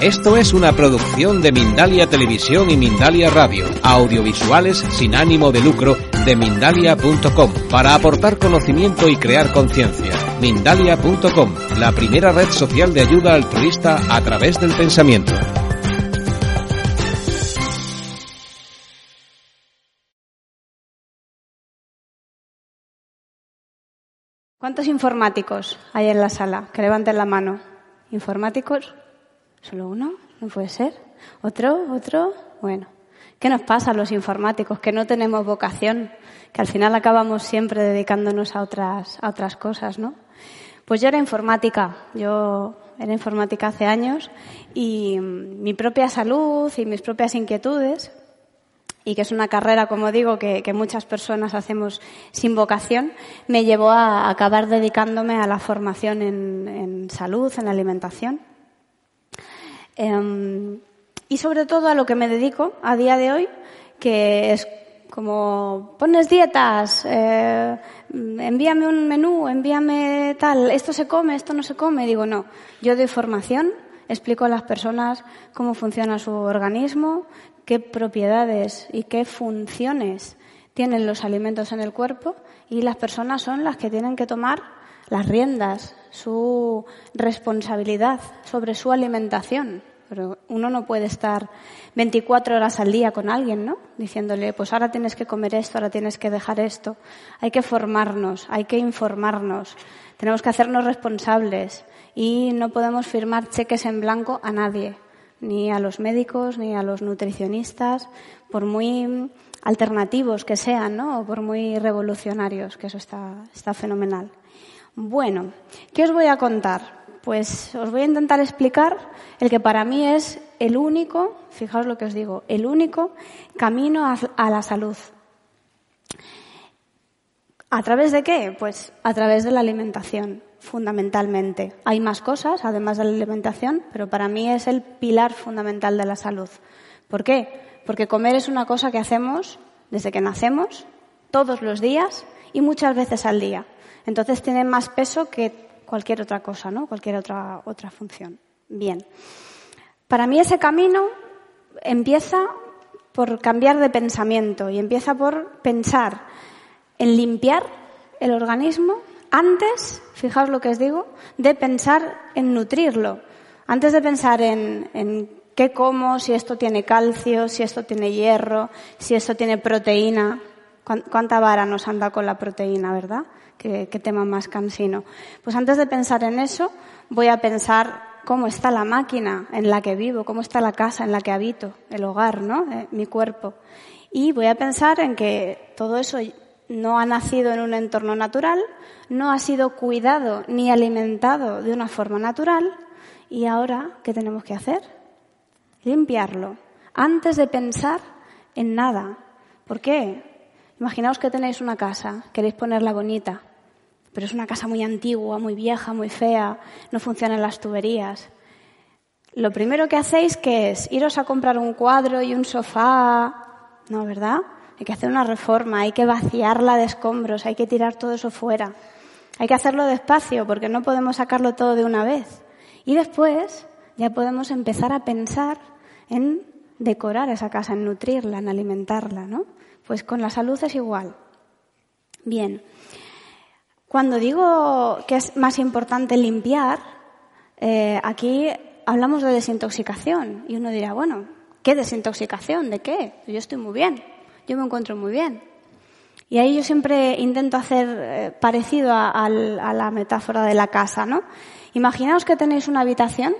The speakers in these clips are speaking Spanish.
Esto es una producción de Mindalia Televisión y Mindalia Radio, audiovisuales sin ánimo de lucro de mindalia.com, para aportar conocimiento y crear conciencia. Mindalia.com, la primera red social de ayuda altruista a través del pensamiento. ¿Cuántos informáticos hay en la sala? Que levanten la mano. ¿Informáticos? ¿Solo uno? ¿No puede ser? ¿Otro? ¿Otro? Bueno. ¿Qué nos pasa a los informáticos? Que no tenemos vocación, que al final acabamos siempre dedicándonos a otras, a otras cosas, ¿no? Pues yo era informática, yo era informática hace años y mi propia salud y mis propias inquietudes y que es una carrera, como digo, que, muchas personas hacemos sin vocación, me llevó a acabar dedicándome a la formación en, salud, en alimentación. Em, y sobre todo a lo que me dedico a día de hoy, que es como pones dietas, eh, envíame un menú, envíame tal, esto se come, esto no se come. Digo, no, yo doy formación, explico a las personas cómo funciona su organismo, qué propiedades y qué funciones tienen los alimentos en el cuerpo y las personas son las que tienen que tomar las riendas, su responsabilidad sobre su alimentación. Pero uno no puede estar 24 horas al día con alguien, ¿no? Diciéndole, pues ahora tienes que comer esto, ahora tienes que dejar esto. Hay que formarnos, hay que informarnos, tenemos que hacernos responsables y no podemos firmar cheques en blanco a nadie ni a los médicos, ni a los nutricionistas, por muy alternativos que sean, ¿no? O por muy revolucionarios, que eso está, está fenomenal. Bueno, ¿qué os voy a contar? Pues os voy a intentar explicar el que para mí es el único, fijaos lo que os digo, el único camino a la salud. ¿A través de qué? Pues a través de la alimentación fundamentalmente. Hay más cosas, además de la alimentación, pero para mí es el pilar fundamental de la salud. ¿Por qué? Porque comer es una cosa que hacemos desde que nacemos, todos los días y muchas veces al día. Entonces tiene más peso que cualquier otra cosa, ¿no? Cualquier otra, otra función. Bien. Para mí ese camino empieza por cambiar de pensamiento y empieza por pensar en limpiar el organismo antes, fijaos lo que os digo, de pensar en nutrirlo, antes de pensar en, qué como, si esto tiene calcio, si esto tiene hierro, si esto tiene proteína. ¿Cuánta vara nos anda con la proteína, verdad? ¿Qué, tema más cansino. Pues antes de pensar en eso, voy a pensar cómo está la máquina en la que vivo, cómo está la casa en la que habito, el hogar, ¿no? Eh, mi cuerpo. Y voy a pensar en que todo eso no ha nacido en un entorno natural, no ha sido cuidado ni alimentado de una forma natural y ahora, ¿qué tenemos que hacer? Limpiarlo, antes de pensar en nada. ¿Por qué? Imaginaos que tenéis una casa, queréis ponerla bonita, pero es una casa muy antigua, muy vieja, muy fea, no funcionan las tuberías. Lo primero que hacéis que es iros a comprar un cuadro y un sofá, ¿no, verdad? hay que hacer una reforma, hay que vaciarla de escombros, hay que tirar todo eso fuera. Hay que hacerlo despacio porque no podemos sacarlo todo de una vez. Y después ya podemos empezar a pensar en decorar esa casa, en nutrirla, en alimentarla, ¿no? Pues con la salud es igual. Bien. Cuando digo que es más importante limpiar, eh, aquí hablamos de desintoxicación. Y uno dirá, bueno, ¿qué desintoxicación? ¿De qué? Yo estoy muy bien yo me encuentro muy bien. Y ahí yo siempre intento hacer eh, parecido a, la metáfora de la casa, ¿no? Imaginaos que tenéis una habitación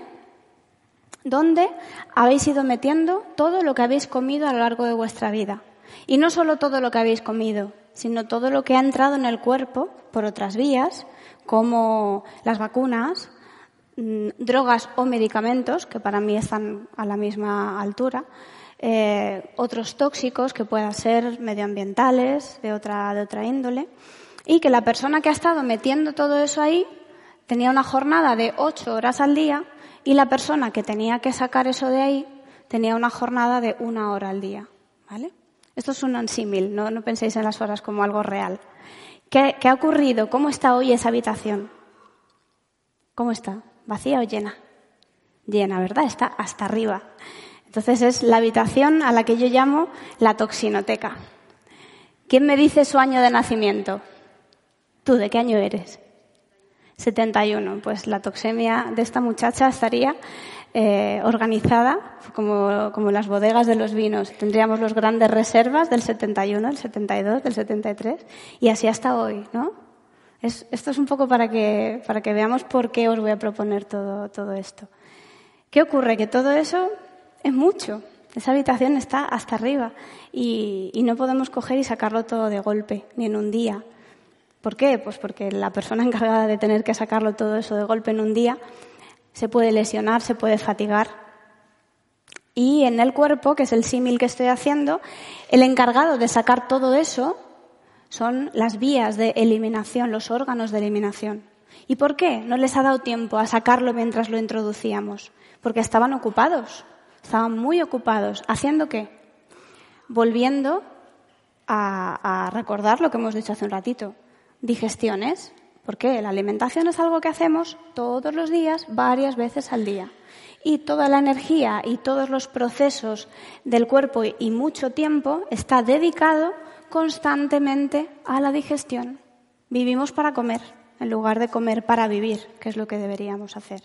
donde habéis ido metiendo todo lo que habéis comido a lo largo de vuestra vida. Y no solo todo lo que habéis comido, sino todo lo que ha entrado en el cuerpo por otras vías, como las vacunas, mm, drogas o medicamentos, que para mí están a la misma altura, eh, otros tóxicos que puedan ser medioambientales, de otra, de otra índole, y que la persona que ha estado metiendo todo eso ahí tenía una jornada de ocho horas al día y la persona que tenía que sacar eso de ahí tenía una jornada de una hora al día. ¿Vale? Esto es un símil, no, penséis en las horas como algo real. ¿Qué, ¿Qué ha ocurrido? ¿Cómo está hoy esa habitación? ¿Cómo está? ¿Vacía o llena? llena, ¿verdad? Está hasta arriba. Entonces es la habitación a la que yo llamo la toxinoteca. ¿Quién me dice su año de nacimiento? ¿Tú de qué año eres? 71. Pues la toxemia de esta muchacha estaría eh, organizada como, como, las bodegas de los vinos. Tendríamos los grandes reservas del 71, del 72, del 73 y así hasta hoy, ¿no? Es, esto es un poco para que, para que veamos por qué os voy a proponer todo, todo esto. ¿Qué ocurre? Que todo eso es mucho. Esa habitación está hasta arriba y no podemos coger y sacarlo todo de golpe, ni en un día. ¿Por qué? Pues porque la persona encargada de tener que sacarlo todo eso de golpe en un día se puede lesionar, se puede fatigar. Y en el cuerpo, que es el símil que estoy haciendo, el encargado de sacar todo eso son las vías de eliminación, los órganos de eliminación. ¿Y por qué no les ha dado tiempo a sacarlo mientras lo introducíamos? Porque estaban ocupados, estaban muy ocupados. ¿Haciendo qué? Volviendo a, recordar lo que hemos dicho hace un ratito digestiones, porque la alimentación es algo que hacemos todos los días, varias veces al día. Y toda la energía y todos los procesos del cuerpo y mucho tiempo está dedicado constantemente a la digestión. Vivimos para comer, en lugar de comer para vivir, que es lo que deberíamos hacer.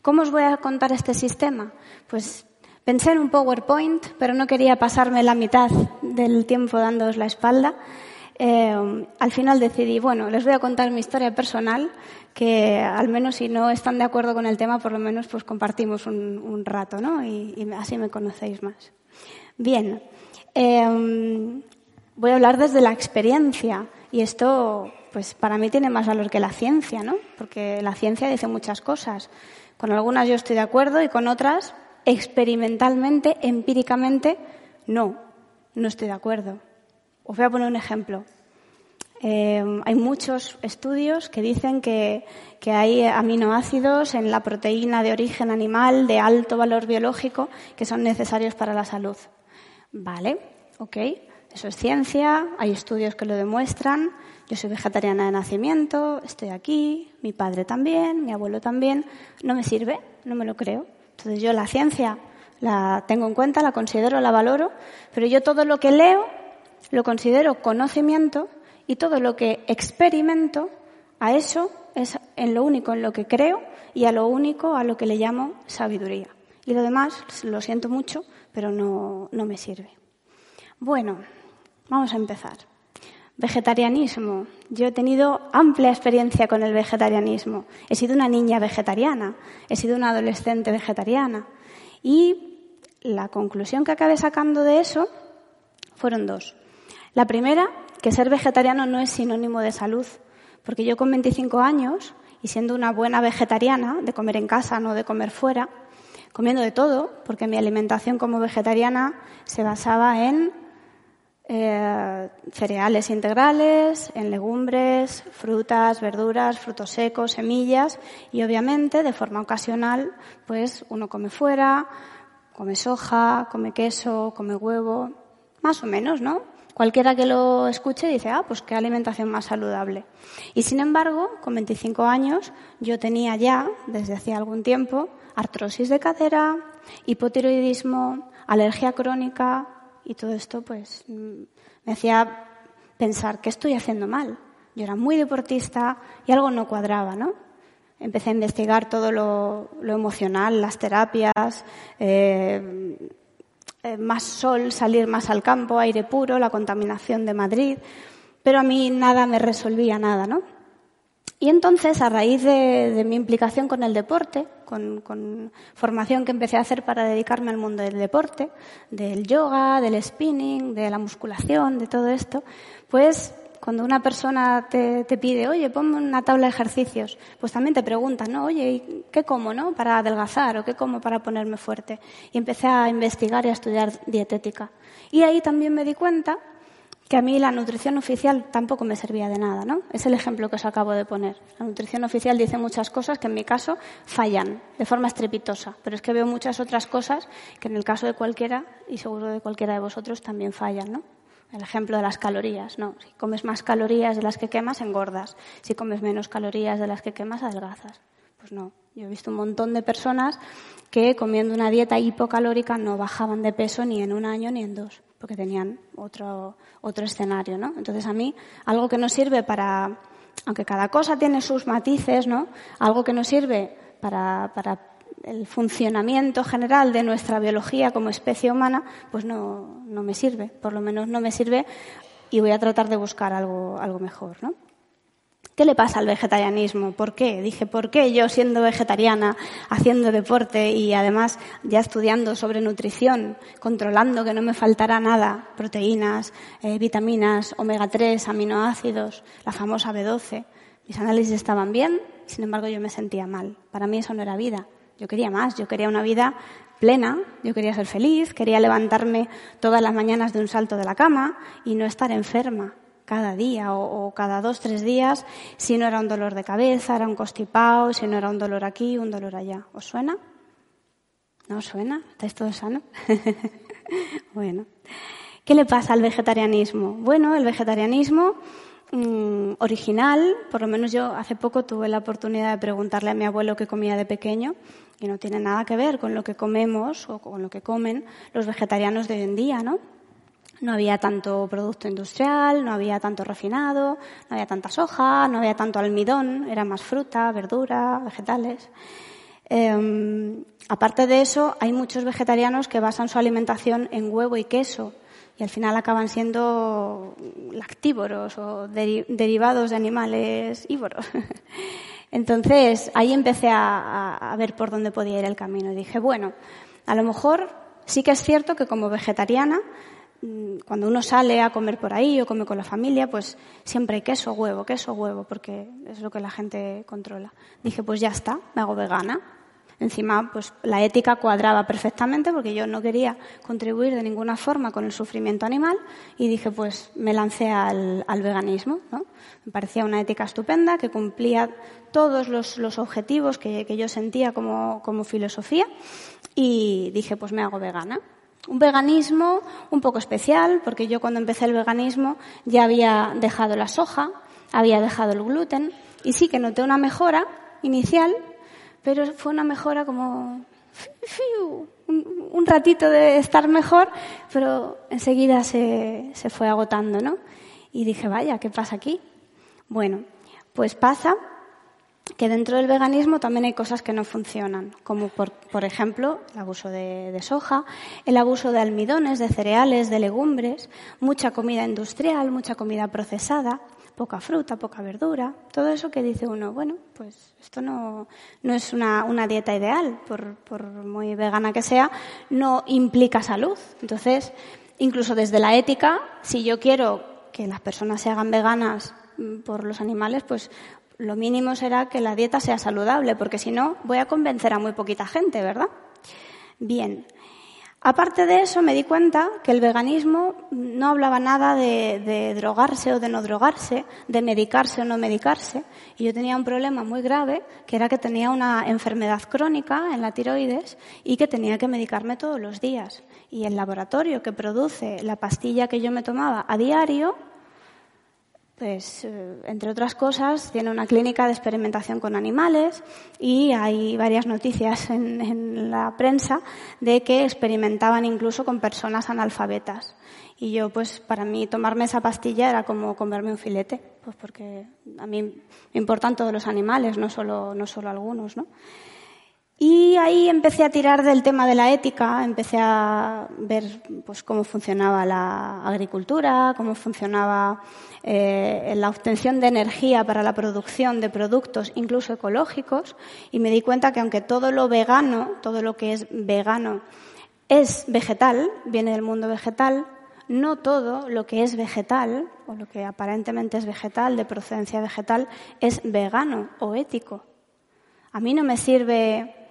¿Cómo os voy a contar este sistema? Pues pensé en un PowerPoint, pero no quería pasarme la mitad del tiempo dándoos la espalda. Eh, al final decidí, bueno, les voy a contar mi historia personal, que al menos si no están de acuerdo con el tema, por lo menos pues compartimos un, rato, ¿no? Y, así me conocéis más. Bien, eh, voy a hablar desde la experiencia y esto, pues para mí tiene más valor que la ciencia, ¿no? Porque la ciencia dice muchas cosas. Con algunas yo estoy de acuerdo y con otras, experimentalmente, empíricamente, no, no estoy de acuerdo. Os voy a poner un ejemplo. Eh, hay muchos estudios que dicen que, que, hay aminoácidos en la proteína de origen animal de alto valor biológico que son necesarios para la salud. Vale, ok, eso es ciencia, hay estudios que lo demuestran. Yo soy vegetariana de nacimiento, estoy aquí, mi padre también, mi abuelo también. No me sirve, no me lo creo. Entonces yo la ciencia la tengo en cuenta, la considero, la valoro, pero yo todo lo que leo lo considero conocimiento y todo lo que experimento, a eso es en lo único en lo que creo y a lo único a lo que le llamo sabiduría. Y lo demás, lo siento mucho, pero no, no me sirve. Bueno, vamos a empezar. Vegetarianismo. Yo he tenido amplia experiencia con el vegetarianismo. He sido una niña vegetariana, he sido una adolescente vegetariana. Y la conclusión que acabé sacando de eso fueron dos. La primera, que ser vegetariano no es sinónimo de salud, porque yo con 25 años, y siendo una buena vegetariana, de comer en casa, no de comer fuera, comiendo de todo, porque mi alimentación como vegetariana se basaba en eh, cereales integrales, en legumbres, frutas, verduras, frutos secos, semillas y obviamente de forma ocasional pues uno come fuera, come soja, come queso, come huevo, más o menos, ¿no? Cualquiera que lo escuche dice, ah, pues qué alimentación más saludable. Y sin embargo, con 25 años, yo tenía ya, desde hacía algún tiempo, artrosis de cadera, hipotiroidismo, alergia crónica, y todo esto, pues, me hacía pensar, ¿qué estoy haciendo mal? Yo era muy deportista y algo no cuadraba, ¿no? Empecé a investigar todo lo, emocional, las terapias, eh, más sol, salir más al campo, aire puro, la contaminación de Madrid, pero a mí nada me resolvía nada, ¿no? Y entonces, a raíz de, mi implicación con el deporte, con, con, formación que empecé a hacer para dedicarme al mundo del deporte, del yoga, del spinning, de la musculación, de todo esto, pues cuando una persona te, pide, oye, ponme una tabla de ejercicios, pues también te preguntan, ¿no? Oye, ¿qué como, no? Para adelgazar o qué como para ponerme fuerte. Y empecé a investigar y a estudiar dietética. Y ahí también me di cuenta que a mí la nutrición oficial tampoco me servía de nada, ¿no? Es el ejemplo que os acabo de poner. La nutrición oficial dice muchas cosas que en mi caso fallan de forma estrepitosa, pero es que veo muchas otras cosas que en el caso de cualquiera y seguro de cualquiera de vosotros también fallan, ¿no? El ejemplo de las calorías, ¿no? Si comes más calorías de las que quemas, engordas. Si comes menos calorías de las que quemas, adelgazas. Pues no, Yo he visto un montón de personas que comiendo una dieta hipocalórica no bajaban de peso ni en un año ni en dos, porque tenían otro, otro escenario, ¿no? Entonces a mí, algo que no sirve para, aunque cada cosa tiene sus matices, ¿no? Algo que no sirve para, para el funcionamiento general de nuestra biología como especie humana, pues no, no me sirve. Por lo menos no me sirve y voy a tratar de buscar algo, algo mejor, ¿no? ¿Qué le pasa al vegetarianismo? ¿Por qué? Dije, ¿por qué yo siendo vegetariana, haciendo deporte y además ya estudiando sobre nutrición, controlando que no me faltará nada, proteínas, eh, vitaminas, omega 3, aminoácidos, la famosa B12, mis análisis estaban bien, sin embargo yo me sentía mal. Para mí eso no era vida. Yo quería más, yo quería una vida plena, yo quería ser feliz, quería levantarme todas las mañanas de un salto de la cama y no estar enferma cada día o, cada dos, tres días, si no era un dolor de cabeza, era un constipado, si no era un dolor aquí, un dolor allá. ¿Os suena? ¿No os suena? ¿Estáis todos sanos? bueno. ¿Qué le pasa al vegetarianismo? Bueno, el vegetarianismo mm, original, por lo menos yo hace poco tuve la oportunidad de preguntarle a mi abuelo qué comía de pequeño y no tiene nada que ver con lo que comemos o con lo que comen los vegetarianos de hoy en día, ¿no? No había tanto producto industrial, no había tanto refinado, no había tanta soja, no había tanto almidón, era más fruta, verdura, vegetales. Em, aparte de eso, hay muchos vegetarianos que basan su alimentación en huevo y queso y al final acaban siendo lactívoros o derivados de animales ívoros. Entonces, ahí empecé a, ver por dónde podía ir el camino y dije, bueno, a lo mejor sí que es cierto que como vegetariana Mm, cuando uno sale a comer por ahí o come con la familia, pues siempre hay queso, huevo, queso, huevo, porque es lo que la gente controla. Dije, pues ya está, me hago vegana. Encima, pues la ética cuadraba perfectamente porque yo no quería contribuir de ninguna forma con el sufrimiento animal y dije, pues me lancé al, veganismo. ¿no? Me parecía una ética estupenda que cumplía todos los, objetivos que, que, yo sentía como, como filosofía y dije, pues me hago vegana. Un veganismo un poco especial, porque yo cuando empecé el veganismo ya había dejado la soja, había dejado el gluten, y sí que noté una mejora inicial, pero fue una mejora como un, ratito de estar mejor, pero enseguida se, se fue agotando, ¿no? Y dije, vaya, ¿qué pasa aquí? Bueno, pues pasa que dentro del veganismo también hay cosas que no funcionan, como por, por ejemplo el abuso de, de, soja, el abuso de almidones, de cereales, de legumbres, mucha comida industrial, mucha comida procesada, poca fruta, poca verdura, todo eso que dice uno, bueno, pues esto no, no es una, una dieta ideal, por, por muy vegana que sea, no implica salud. Entonces, incluso desde la ética, si yo quiero que las personas se hagan veganas mm, por los animales, pues lo mínimo será que la dieta sea saludable, porque si no, voy a convencer a muy poquita gente, ¿verdad? Bien. Aparte de eso, me di cuenta que el veganismo no hablaba nada de, drogarse o de no drogarse, de medicarse o no medicarse. Y yo tenía un problema muy grave, que era que tenía una enfermedad crónica en la tiroides y que tenía que medicarme todos los días. Y el laboratorio que produce la pastilla que yo me tomaba a diario pues, eh, entre otras cosas, tiene una clínica de experimentación con animales y hay varias noticias en, la prensa de que experimentaban incluso con personas analfabetas. Y yo, pues, para mí tomarme esa pastilla era como comerme un filete, pues porque a mí me importan todos los animales, no solo, no solo algunos, ¿no? Y ahí empecé a tirar del tema de la ética, empecé a ver pues, cómo funcionaba la agricultura, cómo funcionaba eh, la obtención de energía para la producción de productos, incluso ecológicos, y me di cuenta que aunque todo lo vegano, todo lo que es vegano, es vegetal, viene del mundo vegetal, no todo lo que es vegetal, o lo que aparentemente es vegetal, de procedencia vegetal, es vegano o ético. A mí no me sirve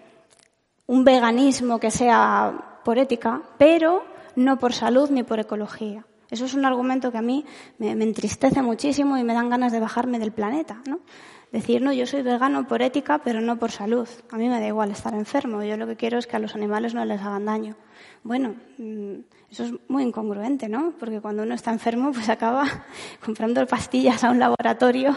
un veganismo que sea por ética, pero no por salud ni por ecología. Eso es un argumento que a mí me, entristece muchísimo y me dan ganas de bajarme del planeta, ¿no? Decir, no, yo soy vegano por ética, pero no por salud. A mí me da igual estar enfermo. Yo lo que quiero es que a los animales no les hagan daño. Bueno, mm, eso es muy incongruente, ¿no? Porque cuando uno está enfermo, pues acaba comprando pastillas a un laboratorio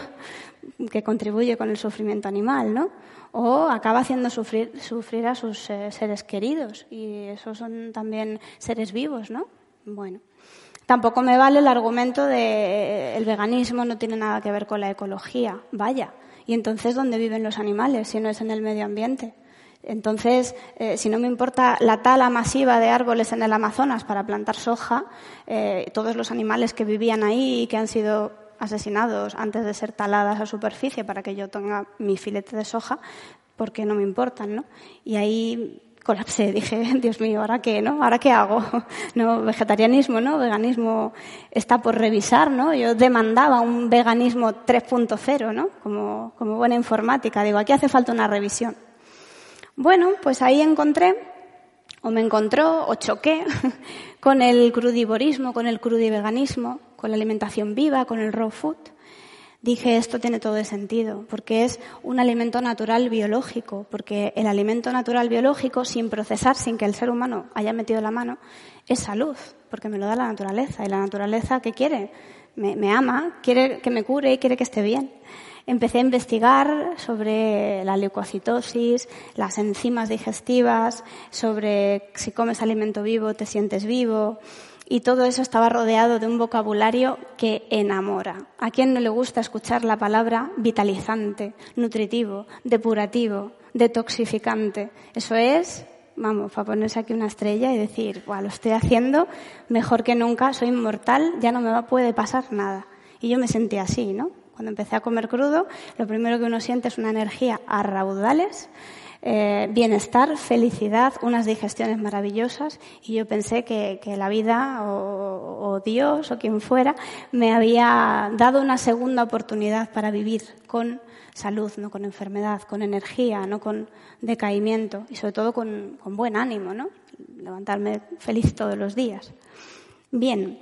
que contribuye con el sufrimiento animal, ¿no? O acaba haciendo sufrir, sufrir a sus eh, seres queridos. Y esos son también seres vivos, ¿no? Bueno. Tampoco me vale el argumento de eh, el veganismo no tiene nada que ver con la ecología. Vaya. ¿Y entonces dónde viven los animales si no es en el medio ambiente? Entonces, eh, si no me importa la tala masiva de árboles en el Amazonas para plantar soja, todos los animales que vivían ahí y que han sido asesinados antes de ser taladas a superficie para que yo tenga mi filete de soja, ¿por qué no me importan, ¿no? Y ahí colapsé. Dije, Dios mío, ¿ahora qué, no? ¿Ahora qué hago? No, vegetarianismo, ¿no? Veganismo está por revisar, ¿no? Yo demandaba un veganismo 3.0, ¿no? Como, como buena informática. Digo, aquí hace falta una revisión. Bueno, pues ahí encontré, o me encontró, o choqué con el crudivorismo, con el crudiveganismo, con la alimentación viva, con el raw food dije esto tiene todo sentido, porque es un alimento natural biológico, porque el alimento natural biológico, sin procesar, sin que el ser humano haya metido la mano, es salud, porque me lo da la naturaleza. Y la naturaleza, ¿qué quiere? Me, me ama, quiere que me cure y quiere que esté bien. Empecé a investigar sobre la leucocitosis, las enzimas digestivas, sobre si comes alimento vivo te sientes vivo, y todo eso estaba rodeado de un vocabulario que enamora. ¿A quién no le gusta escuchar la palabra vitalizante, nutritivo, depurativo, detoxificante? Eso es, vamos, para ponerse aquí una estrella y decir, bueno, lo estoy haciendo mejor que nunca, soy inmortal, ya no me puede pasar nada. Y yo me sentí así, ¿no? Cuando empecé a comer crudo, lo primero que uno siente es una energía a raudales eh, bienestar, felicidad, unas digestiones maravillosas y yo pensé que, la vida o, Dios o quien fuera me había dado una segunda oportunidad para vivir con salud, no con enfermedad, con energía, no con decaimiento y sobre todo con, buen ánimo, ¿no? Levantarme feliz todos los días. Bien,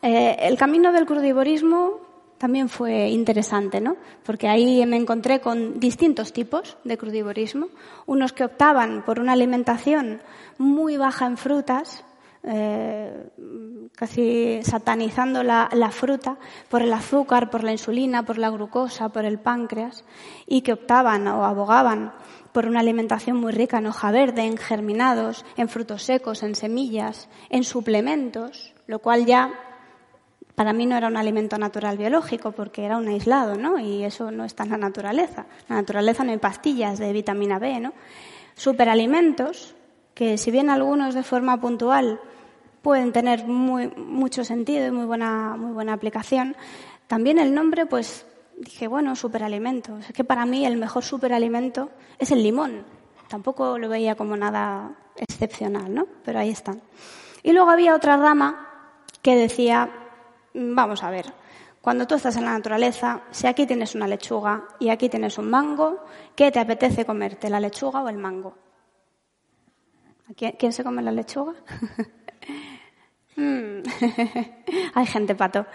eh, el camino del crudivorismo también fue interesante, ¿no? Porque ahí me encontré con distintos tipos de crudivorismo. Unos que optaban por una alimentación muy baja en frutas, eh, casi satanizando la, la, fruta por el azúcar, por la insulina, por la glucosa, por el páncreas, y que optaban o abogaban por una alimentación muy rica en hoja verde, en germinados, en frutos secos, en semillas, en suplementos, lo cual ya para mí no era un alimento natural biológico porque era un aislado, ¿no? Y eso no está en la naturaleza. En la naturaleza no hay pastillas de vitamina B, ¿no? Superalimentos, que si bien algunos de forma puntual pueden tener muy, mucho sentido y muy buena, muy buena aplicación, también el nombre, pues dije, bueno, superalimentos. Es que para mí el mejor superalimento es el limón. Tampoco lo veía como nada excepcional, ¿no? Pero ahí están. Y luego había otra rama que decía Vamos a ver. Cuando tú estás en la naturaleza, si aquí tienes una lechuga y aquí tienes un mango, ¿qué te apetece comerte, la lechuga o el mango? ¿Quién se come la lechuga? Mm. hay gente pato.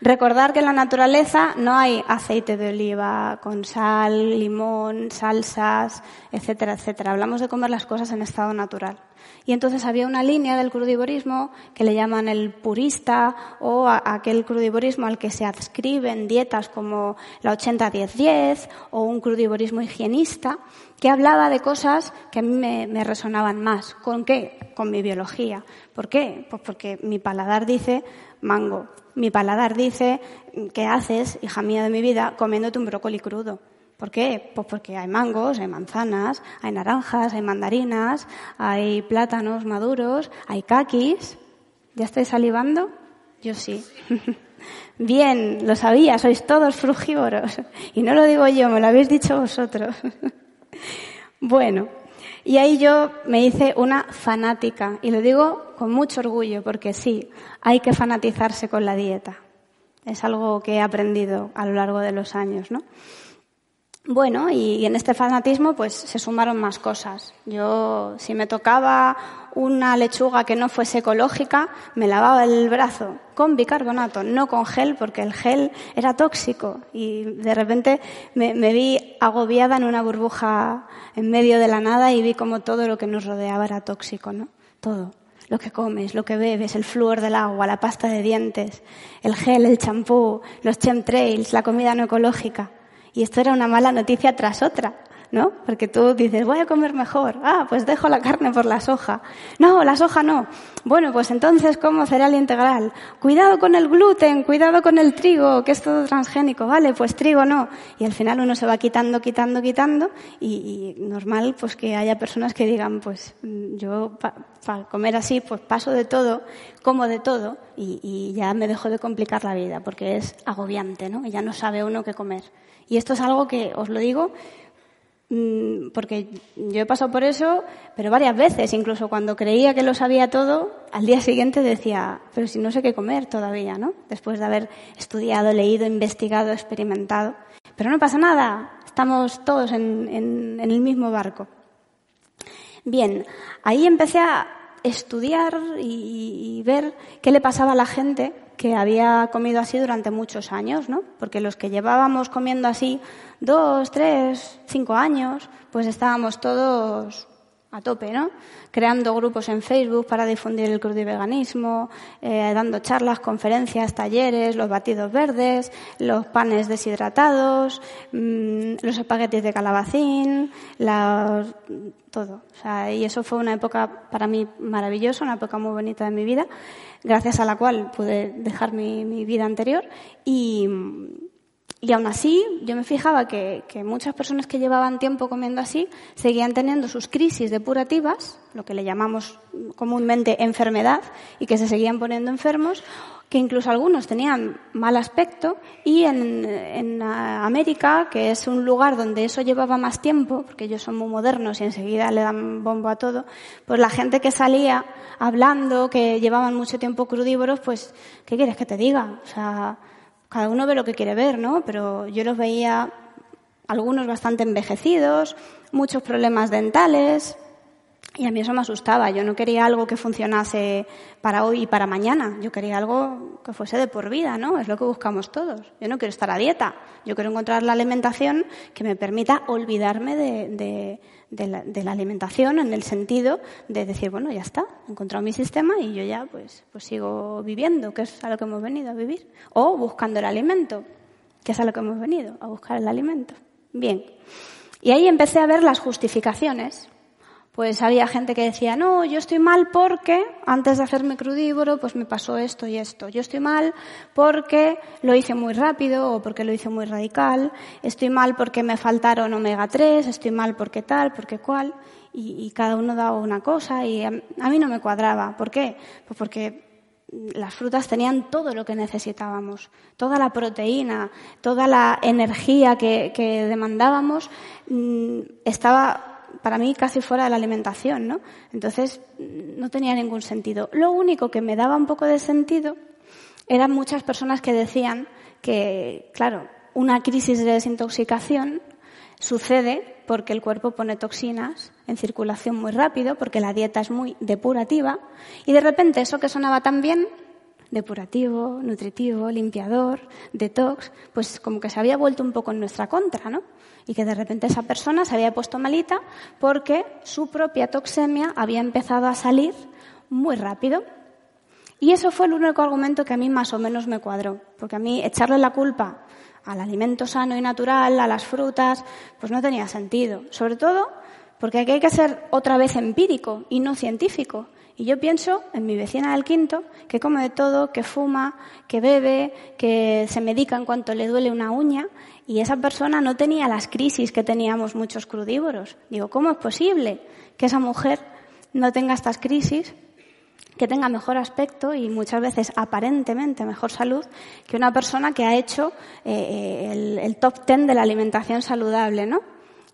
Recordar que en la naturaleza no hay aceite de oliva con sal, limón, salsas, etcétera, etcétera. Hablamos de comer las cosas en estado natural. Y entonces había una línea del crudivorismo que le llaman el purista o aquel crudivorismo al que se adscriben dietas como la 80-10-10 o un crudivorismo higienista que hablaba de cosas que a mí me, resonaban más. ¿Con qué? Con mi biología. ¿Por qué? Pues porque mi paladar dice mango. Mi paladar dice, ¿qué haces, hija mía de mi vida, comiéndote un brócoli crudo? ¿Por qué? Pues porque hay mangos, hay manzanas, hay naranjas, hay mandarinas, hay plátanos maduros, hay caquis. ¿Ya estáis salivando? Yo sí. Bien, lo sabía, sois todos frugívoros. Y no lo digo yo, me lo habéis dicho vosotros. bueno, y ahí yo me hice una fanática. Y lo digo con mucho orgullo, porque sí, hay que fanatizarse con la dieta. Es algo que he aprendido a lo largo de los años, ¿no? Bueno, y en este fanatismo pues se sumaron más cosas. Yo, si me tocaba una lechuga que no fuese ecológica, me lavaba el brazo con bicarbonato, no con gel, porque el gel era tóxico. Y de repente me, vi agobiada en una burbuja en medio de la nada y vi como todo lo que nos rodeaba era tóxico, ¿no? Todo lo que comes, lo que bebes, el flúor del agua, la pasta de dientes, el gel, el champú, los chemtrails, la comida no ecológica. Y esto era una mala noticia tras otra. ¿No? Porque tú dices, voy a comer mejor. Ah, pues dejo la carne por la soja. No, la soja no. Bueno, pues entonces como cereal integral. Cuidado con el gluten, cuidado con el trigo, que es todo transgénico. Vale, pues trigo no. Y al final uno se va quitando, quitando, quitando. Y, normal, pues que haya personas que digan, pues yo para comer así, pues paso de todo, como de todo. Y, y ya me dejo de complicar la vida, porque es agobiante, ¿no? Y ya no sabe uno qué comer. Y esto es algo que, os lo digo, Mm, porque yo he pasado por eso, pero varias veces, incluso cuando creía que lo sabía todo, al día siguiente decía, pero si no sé qué comer todavía, ¿no? Después de haber estudiado, leído, investigado, experimentado. Pero no pasa nada, estamos todos en, el mismo barco. Bien, ahí empecé a estudiar y, y ver qué le pasaba a la gente que había comido así durante muchos años, ¿no? Porque los que llevábamos comiendo así dos, tres, cinco años, pues estábamos todos a tope, ¿no? Creando grupos en Facebook para difundir el crudiveganismo, eh, dando charlas, conferencias, talleres, los batidos verdes, los panes deshidratados, mm, los espaguetis de calabacín, todo. O sea, y eso fue una época para mí maravillosa, una época muy bonita de mi vida, gracias a la cual pude dejar mi vida anterior y, y aún así, yo me fijaba que, muchas personas que llevaban tiempo comiendo así seguían teniendo sus crisis depurativas, lo que le llamamos comúnmente enfermedad, y que se seguían poniendo enfermos, que incluso algunos tenían mal aspecto, y en, América, que es un lugar donde eso llevaba más tiempo, porque ellos son muy modernos y enseguida le dan bombo a todo, pues la gente que salía hablando, que llevaban mucho tiempo crudívoros, pues, ¿qué quieres que te diga? O sea, cada uno ve lo que quiere ver, ¿no? Pero yo los veía algunos bastante envejecidos, muchos problemas dentales, y a mí eso me asustaba. Yo no quería algo que funcionase para hoy y para mañana. Yo quería algo que fuese de por vida, ¿no? Es lo que buscamos todos. Yo no quiero estar a dieta. Yo quiero encontrar la alimentación que me permita olvidarme de, la, alimentación en el sentido de decir, bueno, ya está, he encontrado mi sistema y yo ya pues, pues sigo viviendo, que es a lo que hemos venido a vivir. O buscando el alimento, que es a lo que hemos venido, a buscar el alimento. Bien. Y ahí empecé a ver las justificaciones pues había gente que decía, no, yo estoy mal porque antes de hacerme crudívoro, pues me pasó esto y esto. Yo estoy mal porque lo hice muy rápido o porque lo hice muy radical. Estoy mal porque me faltaron omega 3, estoy mal porque tal, porque cual. Y, cada uno daba una cosa y a, mí no me cuadraba. ¿Por qué? Pues porque las frutas tenían todo lo que necesitábamos, toda la proteína, toda la energía que, que demandábamos mm, estaba para mí casi fuera de la alimentación, ¿no? Entonces no tenía ningún sentido. Lo único que me daba un poco de sentido eran muchas personas que decían que, claro, una crisis de desintoxicación sucede porque el cuerpo pone toxinas en circulación muy rápido, porque la dieta es muy depurativa, y de repente eso que sonaba tan bien, depurativo, nutritivo, limpiador, detox, pues como que se había vuelto un poco en nuestra contra, ¿no? y que de repente esa persona se había puesto malita porque su propia toxemia había empezado a salir muy rápido. Y eso fue el único argumento que a mí más o menos me cuadró, porque a mí echarle la culpa al alimento sano y natural, a las frutas, pues no tenía sentido. Sobre todo porque aquí hay que ser otra vez empírico y no científico. Y yo pienso en mi vecina del quinto, que come de todo, que fuma, que bebe, que se medica en cuanto le duele una uña, y esa persona no tenía las crisis que teníamos muchos crudívoros. Digo, ¿cómo es posible que esa mujer no tenga estas crisis, que tenga mejor aspecto y muchas veces aparentemente mejor salud que una persona que ha hecho eh, el, el, top ten de la alimentación saludable, ¿no?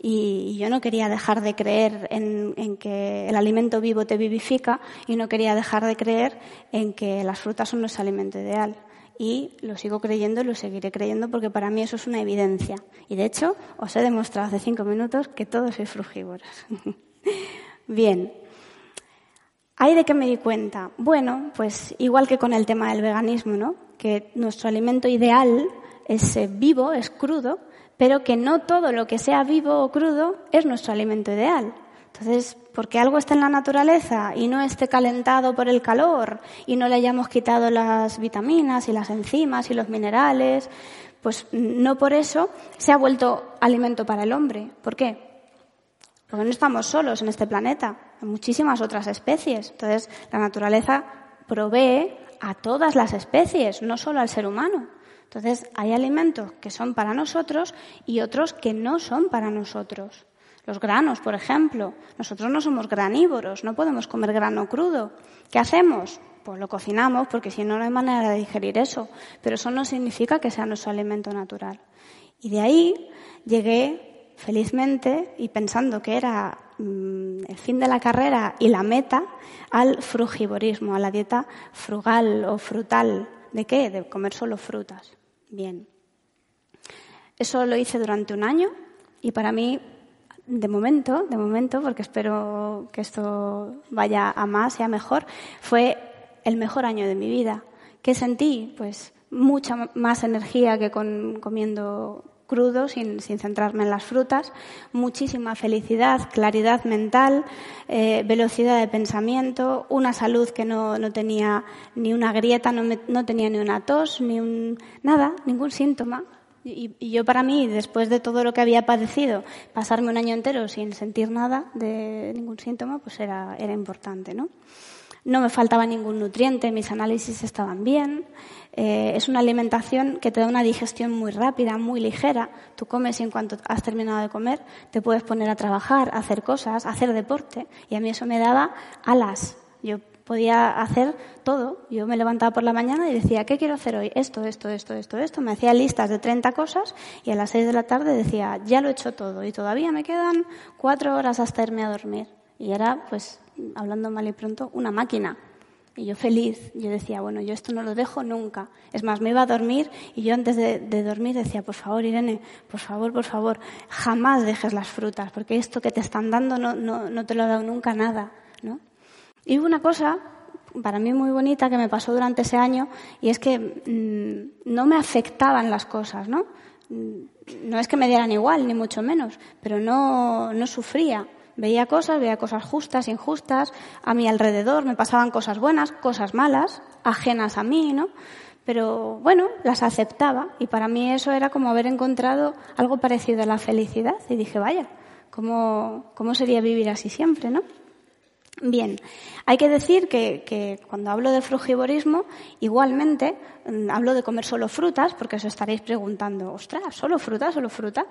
Y, yo no quería dejar de creer en, que el alimento vivo te vivifica y no quería dejar de creer en que las frutas son nuestro alimento ideal. y lo sigo creyendo y lo seguiré creyendo porque para mí eso es una evidencia. Y de hecho, os he demostrado hace cinco minutos que todos sois frugívoras. Bien. ¿Hay de qué me di cuenta? Bueno, pues igual que con el tema del veganismo, ¿no? Que nuestro alimento ideal es vivo, es crudo, pero que no todo lo que sea vivo o crudo es nuestro alimento ideal. Entonces, porque algo está en la naturaleza y no esté calentado por el calor y no le hayamos quitado las vitaminas y las enzimas y los minerales, pues no por eso se ha vuelto alimento para el hombre. ¿Por qué? Porque no estamos solos en este planeta, hay muchísimas otras especies. Entonces, la naturaleza provee a todas las especies, no solo al ser humano. Entonces, hay alimentos que son para nosotros y otros que no son para nosotros. Los granos, por ejemplo. Nosotros no somos granívoros, no podemos comer grano crudo. ¿Qué hacemos? Pues lo cocinamos porque si no, no hay manera de digerir eso. Pero eso no significa que sea nuestro alimento natural. Y de ahí llegué felizmente y pensando que era mm, el fin de la carrera y la meta al frugivorismo, a la dieta frugal o frutal. ¿De qué? De comer solo frutas. Bien. Eso lo hice durante un año y para mí de momento, de momento, porque espero que esto vaya a más y a mejor, fue el mejor año de mi vida. ¿Qué sentí? Pues mucha más energía que con, comiendo crudo, sin, sin, centrarme en las frutas, muchísima felicidad, claridad mental, eh, velocidad de pensamiento, una salud que no, no tenía ni una grieta, no, no, tenía ni una tos, ni un, nada, ningún síntoma. Y, yo para mí, después de todo lo que había padecido, pasarme un año entero sin sentir nada de ningún síntoma, pues era, era importante, ¿no? No me faltaba ningún nutriente, mis análisis estaban bien. Eh, es una alimentación que te da una digestión muy rápida, muy ligera. Tú comes y en cuanto has terminado de comer te puedes poner a trabajar, a hacer cosas, a hacer deporte. Y a mí eso me daba alas. Yo podía hacer todo. Yo me levantaba por la mañana y decía, ¿qué quiero hacer hoy? Esto, esto, esto, esto, esto. Me hacía listas de 30 cosas y a las 6 de la tarde decía, ya lo he hecho todo y todavía me quedan cuatro horas hasta irme a dormir. Y era, pues, hablando mal y pronto, una máquina. Y yo feliz, yo decía, bueno, yo esto no lo dejo nunca. Es más, me iba a dormir y yo antes de, dormir decía, por favor, Irene, por favor, por favor, jamás dejes las frutas, porque esto que te están dando no, no, no te lo ha dado nunca nada, ¿no? Y hubo una cosa para mí muy bonita que me pasó durante ese año y es que mm, no me afectaban las cosas, ¿no? Mm, no es que me dieran igual, ni mucho menos, pero no, no sufría. Veía cosas, veía cosas justas, injustas, a mi alrededor me pasaban cosas buenas, cosas malas, ajenas a mí, ¿no? Pero bueno, las aceptaba y para mí eso era como haber encontrado algo parecido a la felicidad y dije, vaya, ¿cómo, cómo sería vivir así siempre, no? Bien, hay que decir que, cuando hablo de frugivorismo, igualmente mm, hablo de comer solo frutas, porque os estaréis preguntando, ostras, ¿solo fruta, solo fruta?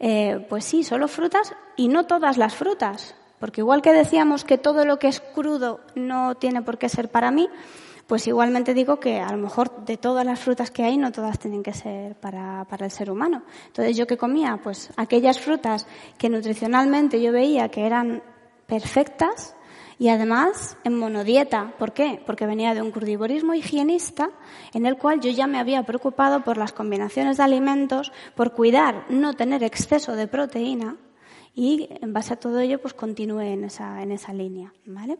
Eh, pues sí, solo frutas y no todas las frutas, porque igual que decíamos que todo lo que es crudo no tiene por qué ser para mí, pues igualmente digo que a lo mejor de todas las frutas que hay no todas tienen que ser para, para el ser humano. Entonces yo que comía, pues aquellas frutas que nutricionalmente yo veía que eran perfectas, y además en monodieta. ¿Por qué? Porque venía de un crudivorismo higienista en el cual yo ya me había preocupado por las combinaciones de alimentos, por cuidar no tener exceso de proteína y en base a todo ello pues continué en esa, en esa línea. ¿vale?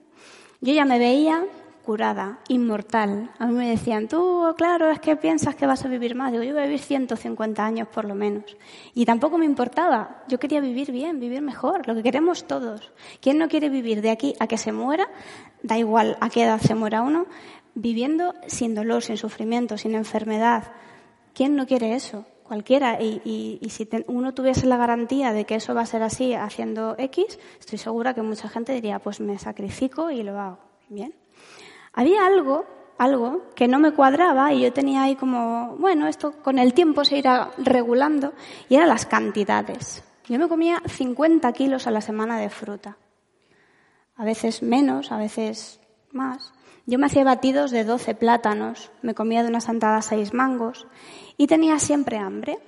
Yo ya me veía curada, inmortal. A mí me decían, tú, claro, es que piensas que vas a vivir más. Digo, yo voy a vivir 150 años por lo menos. Y tampoco me importaba. Yo quería vivir bien, vivir mejor, lo que queremos todos. ¿Quién no quiere vivir de aquí a que se muera? Da igual a qué edad se muera uno, viviendo sin dolor, sin sufrimiento, sin enfermedad. ¿Quién no quiere eso? Cualquiera. Y, si uno tuviese la garantía de que eso va a ser así haciendo X, estoy segura que mucha gente diría, pues me sacrifico y lo hago. Bien. Había algo, algo que no me cuadraba y yo tenía ahí como, bueno, esto con el tiempo se irá regulando y eran las cantidades. Yo me comía 50 kilos a la semana de fruta. A veces menos, a veces más. Yo me hacía batidos de 12 plátanos, me comía de una sentada seis mangos y tenía siempre hambre.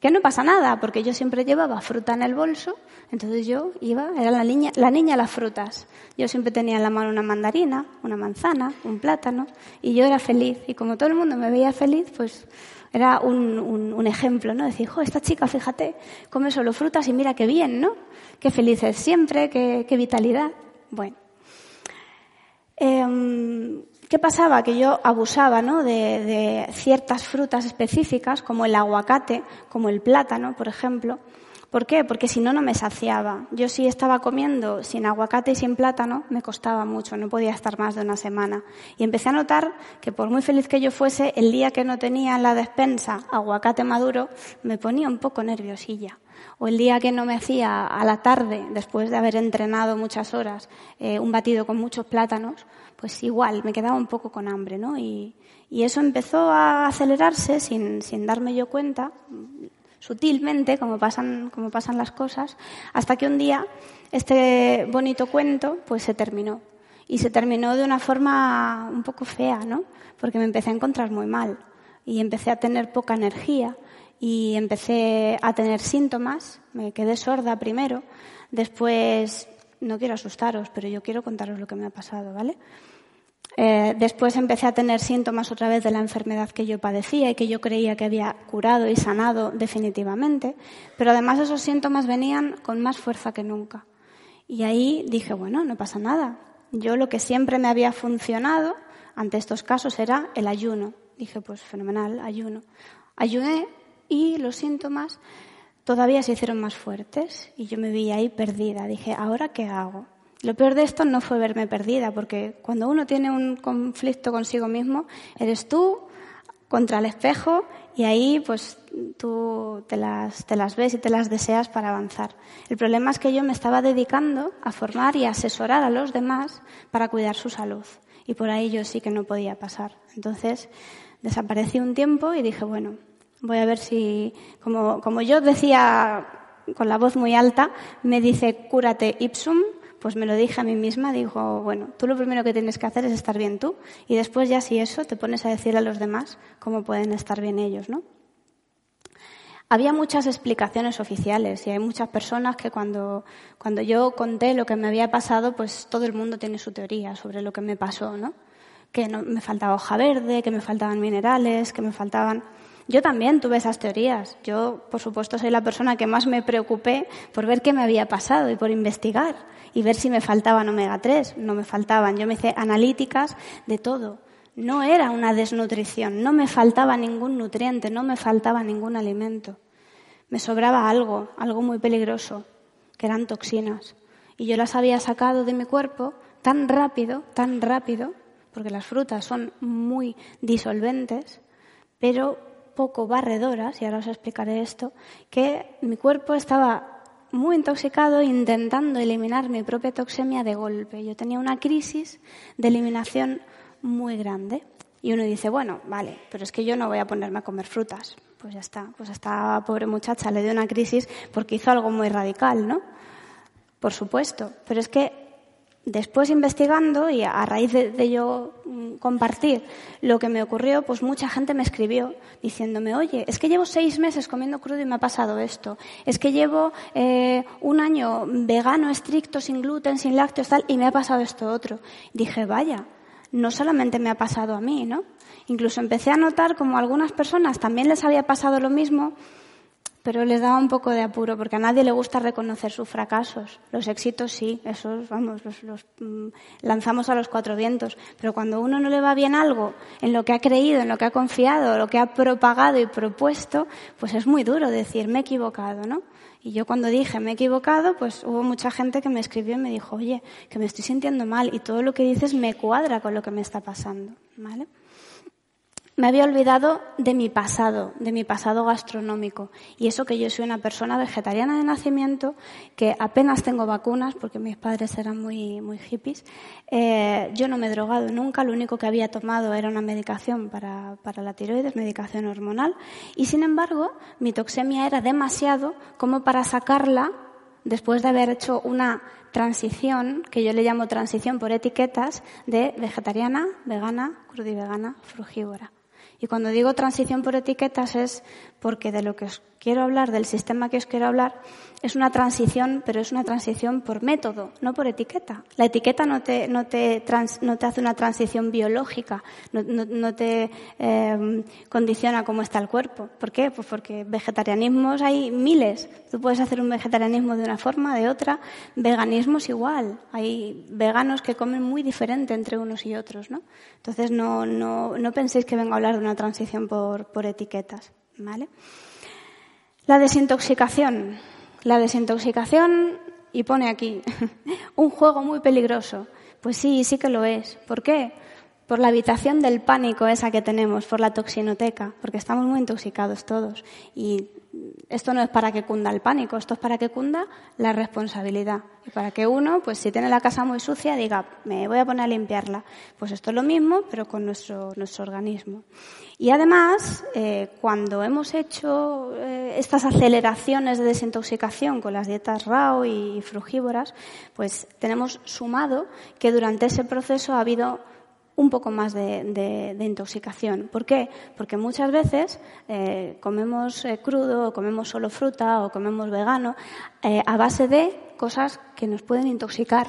Que no pasa nada, porque yo siempre llevaba fruta en el bolso, entonces yo iba, era la niña, la niña las frutas. Yo siempre tenía en la mano una mandarina, una manzana, un plátano, y yo era feliz. Y como todo el mundo me veía feliz, pues era un, un, ejemplo, ¿no? Decir, jo, esta chica, fíjate, come solo frutas y mira qué bien, ¿no? Qué feliz es siempre, qué, qué vitalidad. Bueno. Eh, ¿Qué pasaba? Que yo abusaba ¿no? de, ciertas frutas específicas, como el aguacate, como el plátano, por ejemplo. ¿Por qué? Porque si no, no me saciaba. Yo si estaba comiendo sin aguacate y sin plátano, me costaba mucho, no podía estar más de una semana. Y empecé a notar que por muy feliz que yo fuese, el día que no tenía en la despensa aguacate maduro, me ponía un poco nerviosilla. O el día que no me hacía a la tarde, después de haber entrenado muchas horas, eh, un batido con muchos plátanos, pues igual me quedaba un poco con hambre, ¿no? Y, eso empezó a acelerarse sin, sin darme yo cuenta, sutilmente, como pasan, como pasan las cosas, hasta que un día este bonito cuento pues se terminó. Y se terminó de una forma un poco fea, ¿no? Porque me empecé a encontrar muy mal y empecé a tener poca energía y empecé a tener síntomas. Me quedé sorda primero, después no quiero asustaros, pero yo quiero contaros lo que me ha pasado, ¿vale? Eh, después empecé a tener síntomas otra vez de la enfermedad que yo padecía y que yo creía que había curado y sanado definitivamente, pero además esos síntomas venían con más fuerza que nunca. Y ahí dije, bueno, no pasa nada. Yo lo que siempre me había funcionado ante estos casos era el ayuno. Dije, pues fenomenal, ayuno. Ayuné y los síntomas todavía se hicieron más fuertes y yo me vi ahí perdida. Dije, ¿ahora qué hago? Lo peor de esto no fue verme perdida, porque cuando uno tiene un conflicto consigo mismo, eres tú contra el espejo y ahí pues tú te las, te las ves y te las deseas para avanzar. El problema es que yo me estaba dedicando a formar y a asesorar a los demás para cuidar su salud. Y por ahí yo sí que no podía pasar. Entonces desaparecí un tiempo y dije, bueno, Voy a ver si, como, como yo decía con la voz muy alta, me dice cúrate ipsum, pues me lo dije a mí misma, digo, bueno, tú lo primero que tienes que hacer es estar bien tú y después ya si eso te pones a decir a los demás cómo pueden estar bien ellos, ¿no? Había muchas explicaciones oficiales y hay muchas personas que cuando, cuando yo conté lo que me había pasado, pues todo el mundo tiene su teoría sobre lo que me pasó, ¿no? Que no, me faltaba hoja verde, que me faltaban minerales, que me faltaban... Yo también tuve esas teorías. Yo, por supuesto, soy la persona que más me preocupé por ver qué me había pasado y por investigar y ver si me faltaban omega 3. No me faltaban. Yo me hice analíticas de todo. No era una desnutrición, no me faltaba ningún nutriente, no me faltaba ningún alimento. Me sobraba algo, algo muy peligroso, que eran toxinas. Y yo las había sacado de mi cuerpo tan rápido, tan rápido, porque las frutas son muy disolventes, pero poco barredoras, y ahora os explicaré esto, que mi cuerpo estaba muy intoxicado intentando eliminar mi propia toxemia de golpe. Yo tenía una crisis de eliminación muy grande. Y uno dice, bueno, vale, pero es que yo no voy a ponerme a comer frutas. Pues ya está, pues a esta pobre muchacha le dio una crisis porque hizo algo muy radical, ¿no? Por supuesto, pero es que después investigando y a raíz de, yo mm, compartir lo que me ocurrió, pues mucha gente me escribió diciéndome, oye, es que llevo seis meses comiendo crudo y me ha pasado esto. Es que llevo eh, un año vegano, estricto, sin gluten, sin lácteos, tal, y me ha pasado esto otro. Dije, vaya, no solamente me ha pasado a mí, ¿no? Incluso empecé a notar como a algunas personas también les había pasado lo mismo pero les daba un poco de apuro porque a nadie le gusta reconocer sus fracasos. Los éxitos sí, esos, vamos, los, mm, lanzamos a los cuatro vientos. Pero cuando uno no le va bien algo, en lo que ha creído, en lo que ha confiado, lo que ha propagado y propuesto, pues es muy duro decir, me he equivocado, ¿no? Y yo cuando dije me he equivocado, pues hubo mucha gente que me escribió y me dijo, oye, que me estoy sintiendo mal y todo lo que dices me cuadra con lo que me está pasando, ¿vale? Me había olvidado de mi pasado, de mi pasado gastronómico. Y eso que yo soy una persona vegetariana de nacimiento, que apenas tengo vacunas, porque mis padres eran muy, muy hippies. Eh, yo no me he drogado nunca, lo único que había tomado era una medicación para, para la tiroides, medicación hormonal. Y sin embargo, mi toxemia era demasiado como para sacarla después de haber hecho una transición, que yo le llamo transición por etiquetas, de vegetariana, vegana, crudivegana, frugívora. Y cuando digo transición por etiquetas es porque de lo que os quiero hablar, del sistema que os quiero hablar, es una transición, pero es una transición por método, no por etiqueta. La etiqueta no te, no te, no te hace una transición biológica, no, no, te eh, condiciona cómo está el cuerpo. ¿Por qué? Pues porque vegetarianismos hay miles. Tú puedes hacer un vegetarianismo de una forma, de otra. Veganismo es igual. Hay veganos que comen muy diferente entre unos y otros, ¿no? Entonces no, no, no penséis que vengo a hablar de una transición por, por etiquetas, ¿vale? La desintoxicación. La desintoxicación, y pone aquí, un juego muy peligroso. Pues sí, sí que lo es. ¿Por qué? Por la habitación del pánico esa que tenemos, por la toxinoteca, porque estamos muy intoxicados todos. Y esto no es para que cunda el pánico, esto es para que cunda la responsabilidad. Y para que uno, pues si tiene la casa muy sucia, diga, me voy a poner a limpiarla. Pues esto es lo mismo, pero con nuestro, nuestro organismo. Y además, eh, cuando hemos hecho eh, estas aceleraciones de desintoxicación con las dietas RAO y frugívoras, pues tenemos sumado que durante ese proceso ha habido un poco más de, intoxicación. ¿Por qué? Porque muchas veces eh, comemos crudo, o comemos solo fruta, o comemos vegano, a base de cosas que nos pueden intoxicar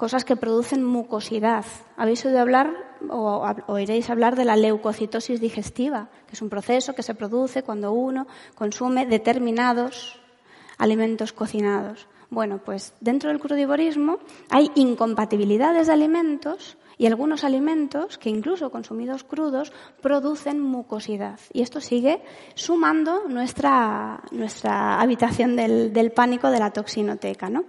cosas que producen mucosidad. Habéis oído hablar o oiréis hablar de la leucocitosis digestiva, que es un proceso que se produce cuando uno consume determinados alimentos cocinados. Bueno, pues dentro del crudivorismo hay incompatibilidades de alimentos y algunos alimentos que incluso consumidos crudos producen mucosidad. Y esto sigue sumando nuestra, nuestra habitación del, del pánico de la toxinoteca, ¿no?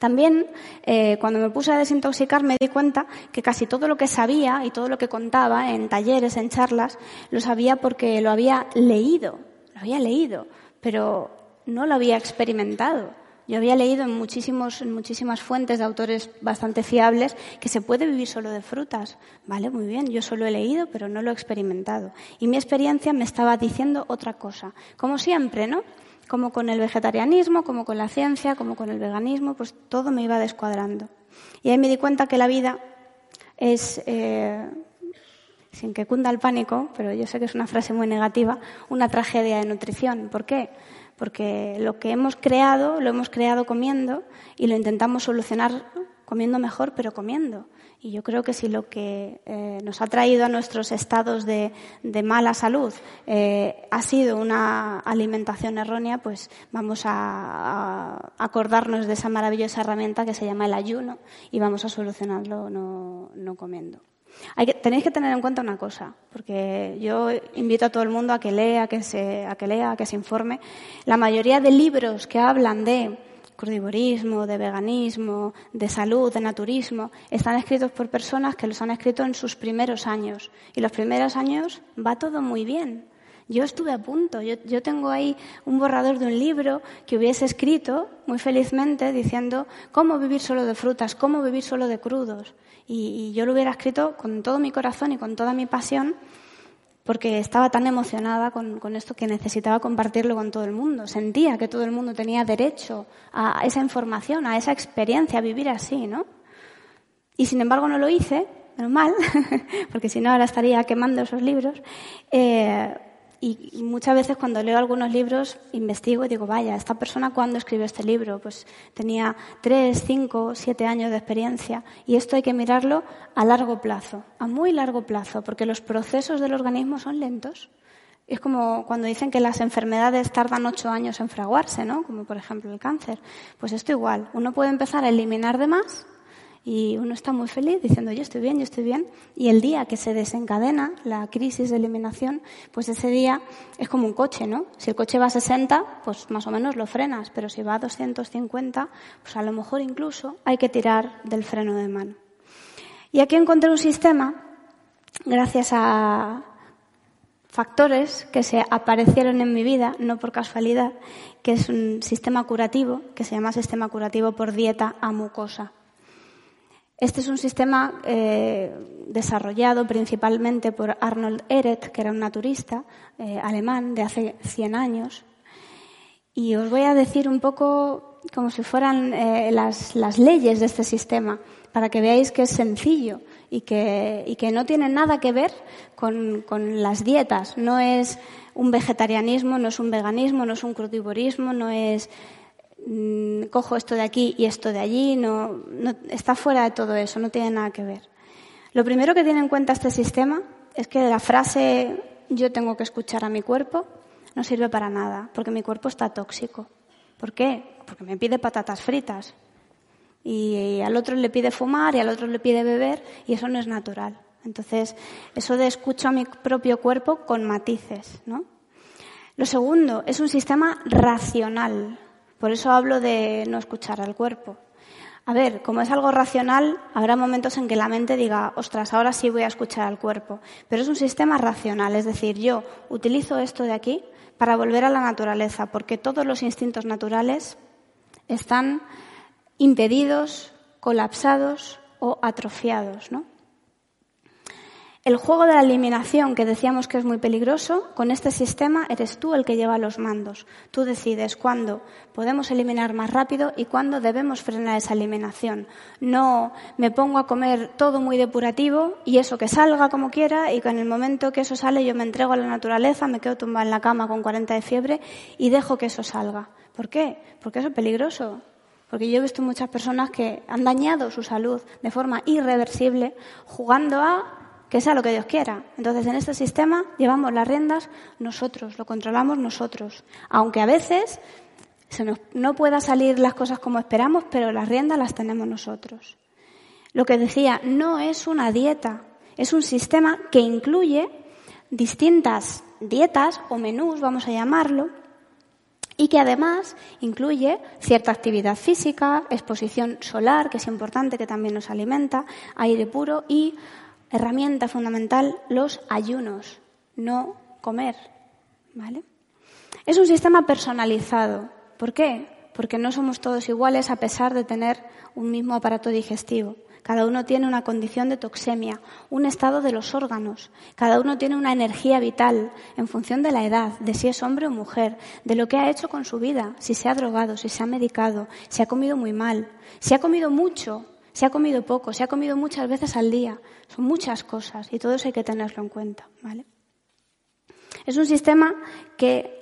También, eh, cuando me puse a desintoxicar, me di cuenta que casi todo lo que sabía y todo lo que contaba en talleres, en charlas, lo sabía porque lo había leído, lo había leído, pero no lo había experimentado. Yo había leído en, muchísimos, en muchísimas fuentes de autores bastante fiables que se puede vivir solo de frutas. Vale, muy bien, yo solo he leído, pero no lo he experimentado. Y mi experiencia me estaba diciendo otra cosa. Como siempre, ¿no? como con el vegetarianismo, como con la ciencia, como con el veganismo, pues todo me iba descuadrando. Y ahí me di cuenta que la vida es, eh, sin que cunda el pánico, pero yo sé que es una frase muy negativa, una tragedia de nutrición. ¿Por qué? Porque lo que hemos creado, lo hemos creado comiendo y lo intentamos solucionar comiendo mejor, pero comiendo. Y yo creo que si lo que eh, nos ha traído a nuestros estados de, mala salud eh, ha sido una alimentación errónea, pues vamos a, acordarnos de esa maravillosa herramienta que se llama el ayuno y vamos a solucionarlo no, comiendo. Tenéis que tener en cuenta una cosa, porque yo invito a todo el mundo a que lea, que se, a que lea, a que se informe. La mayoría de libros que hablan de crudivorismo, de veganismo, de salud, de naturismo, están escritos por personas que los han escrito en sus primeros años. Y los primeros años va todo muy bien. Yo estuve a punto, yo, tengo ahí un borrador de un libro que hubiese escrito muy felizmente diciendo cómo vivir solo de frutas, cómo vivir solo de crudos. y yo lo hubiera escrito con todo mi corazón y con toda mi pasión porque estaba tan emocionada con, esto que necesitaba compartirlo con todo el mundo. Sentía que todo el mundo tenía derecho a esa información, a esa experiencia, a vivir así, ¿no? Y sin embargo no lo hice, menos mal, porque si no ahora estaría quemando esos libros. Eh, y muchas veces cuando leo algunos libros investigo y digo, vaya, esta persona cuándo escribió este libro? Pues tenía tres, cinco, siete años de experiencia y esto hay que mirarlo a largo plazo, a muy largo plazo, porque los procesos del organismo son lentos. Es como cuando dicen que las enfermedades tardan ocho años en fraguarse, ¿no? Como por ejemplo el cáncer. Pues esto igual. Uno puede empezar a eliminar de más y uno está muy feliz diciendo yo estoy bien, yo estoy bien. Y el día que se desencadena la crisis de eliminación, pues ese día es como un coche, ¿no? Si el coche va a 60, pues más o menos lo frenas, pero si va a 250, pues a lo mejor incluso hay que tirar del freno de mano. Y aquí encontré un sistema, gracias a factores que se aparecieron en mi vida, no por casualidad, que es un sistema curativo, que se llama sistema curativo por dieta a mucosa. Este es un sistema eh, desarrollado principalmente por Arnold Ehret, que era un naturista eh, alemán de hace 100 años. Y os voy a decir un poco como si fueran eh, las, leyes de este sistema, para que veáis que es sencillo y que, no tiene nada que ver con, con, las dietas. No es un vegetarianismo, no es un veganismo, no es un crudivorismo, no es mm, cojo esto de aquí y esto de allí, no, no, está fuera de todo eso, no tiene nada que ver. Lo primero que tiene en cuenta este sistema es que la frase yo tengo que escuchar a mi cuerpo no sirve para nada, porque mi cuerpo está tóxico. ¿Por qué? Porque me pide patatas fritas. Y, al otro le pide fumar y al otro le pide beber y eso no es natural. Entonces, eso de escucho a mi propio cuerpo con matices, ¿no? Lo segundo, es un sistema racional. Por eso hablo de no escuchar al cuerpo. A ver, como es algo racional, habrá momentos en que la mente diga, ostras, ahora sí voy a escuchar al cuerpo. Pero es un sistema racional, es decir, yo utilizo esto de aquí para volver a la naturaleza, porque todos los instintos naturales están impedidos, colapsados o atrofiados, ¿no? El juego de la eliminación, que decíamos que es muy peligroso, con este sistema eres tú el que lleva los mandos. Tú decides cuándo podemos eliminar más rápido y cuándo debemos frenar esa eliminación. No me pongo a comer todo muy depurativo y eso que salga como quiera y que en el momento que eso sale yo me entrego a la naturaleza, me quedo tumbada en la cama con 40 de fiebre y dejo que eso salga. ¿Por qué? Porque eso es peligroso. Porque yo he visto muchas personas que han dañado su salud de forma irreversible jugando a que sea lo que Dios quiera. Entonces, en este sistema llevamos las riendas nosotros, lo controlamos nosotros. Aunque a veces se nos, no pueda salir las cosas como esperamos, pero las riendas las tenemos nosotros. Lo que decía, no es una dieta, es un sistema que incluye distintas dietas o menús, vamos a llamarlo, y que además incluye cierta actividad física, exposición solar, que es importante, que también nos alimenta, aire puro y herramienta fundamental, los ayunos, no comer. ¿Vale? Es un sistema personalizado. ¿Por qué? Porque no somos todos iguales a pesar de tener un mismo aparato digestivo. Cada uno tiene una condición de toxemia, un estado de los órganos. Cada uno tiene una energía vital en función de la edad, de si es hombre o mujer, de lo que ha hecho con su vida, si se ha drogado, si se ha medicado, si ha comido muy mal, si ha comido mucho se ha comido poco, se ha comido muchas veces al día. Son muchas cosas y todo eso hay que tenerlo en cuenta, ¿vale? Es un sistema que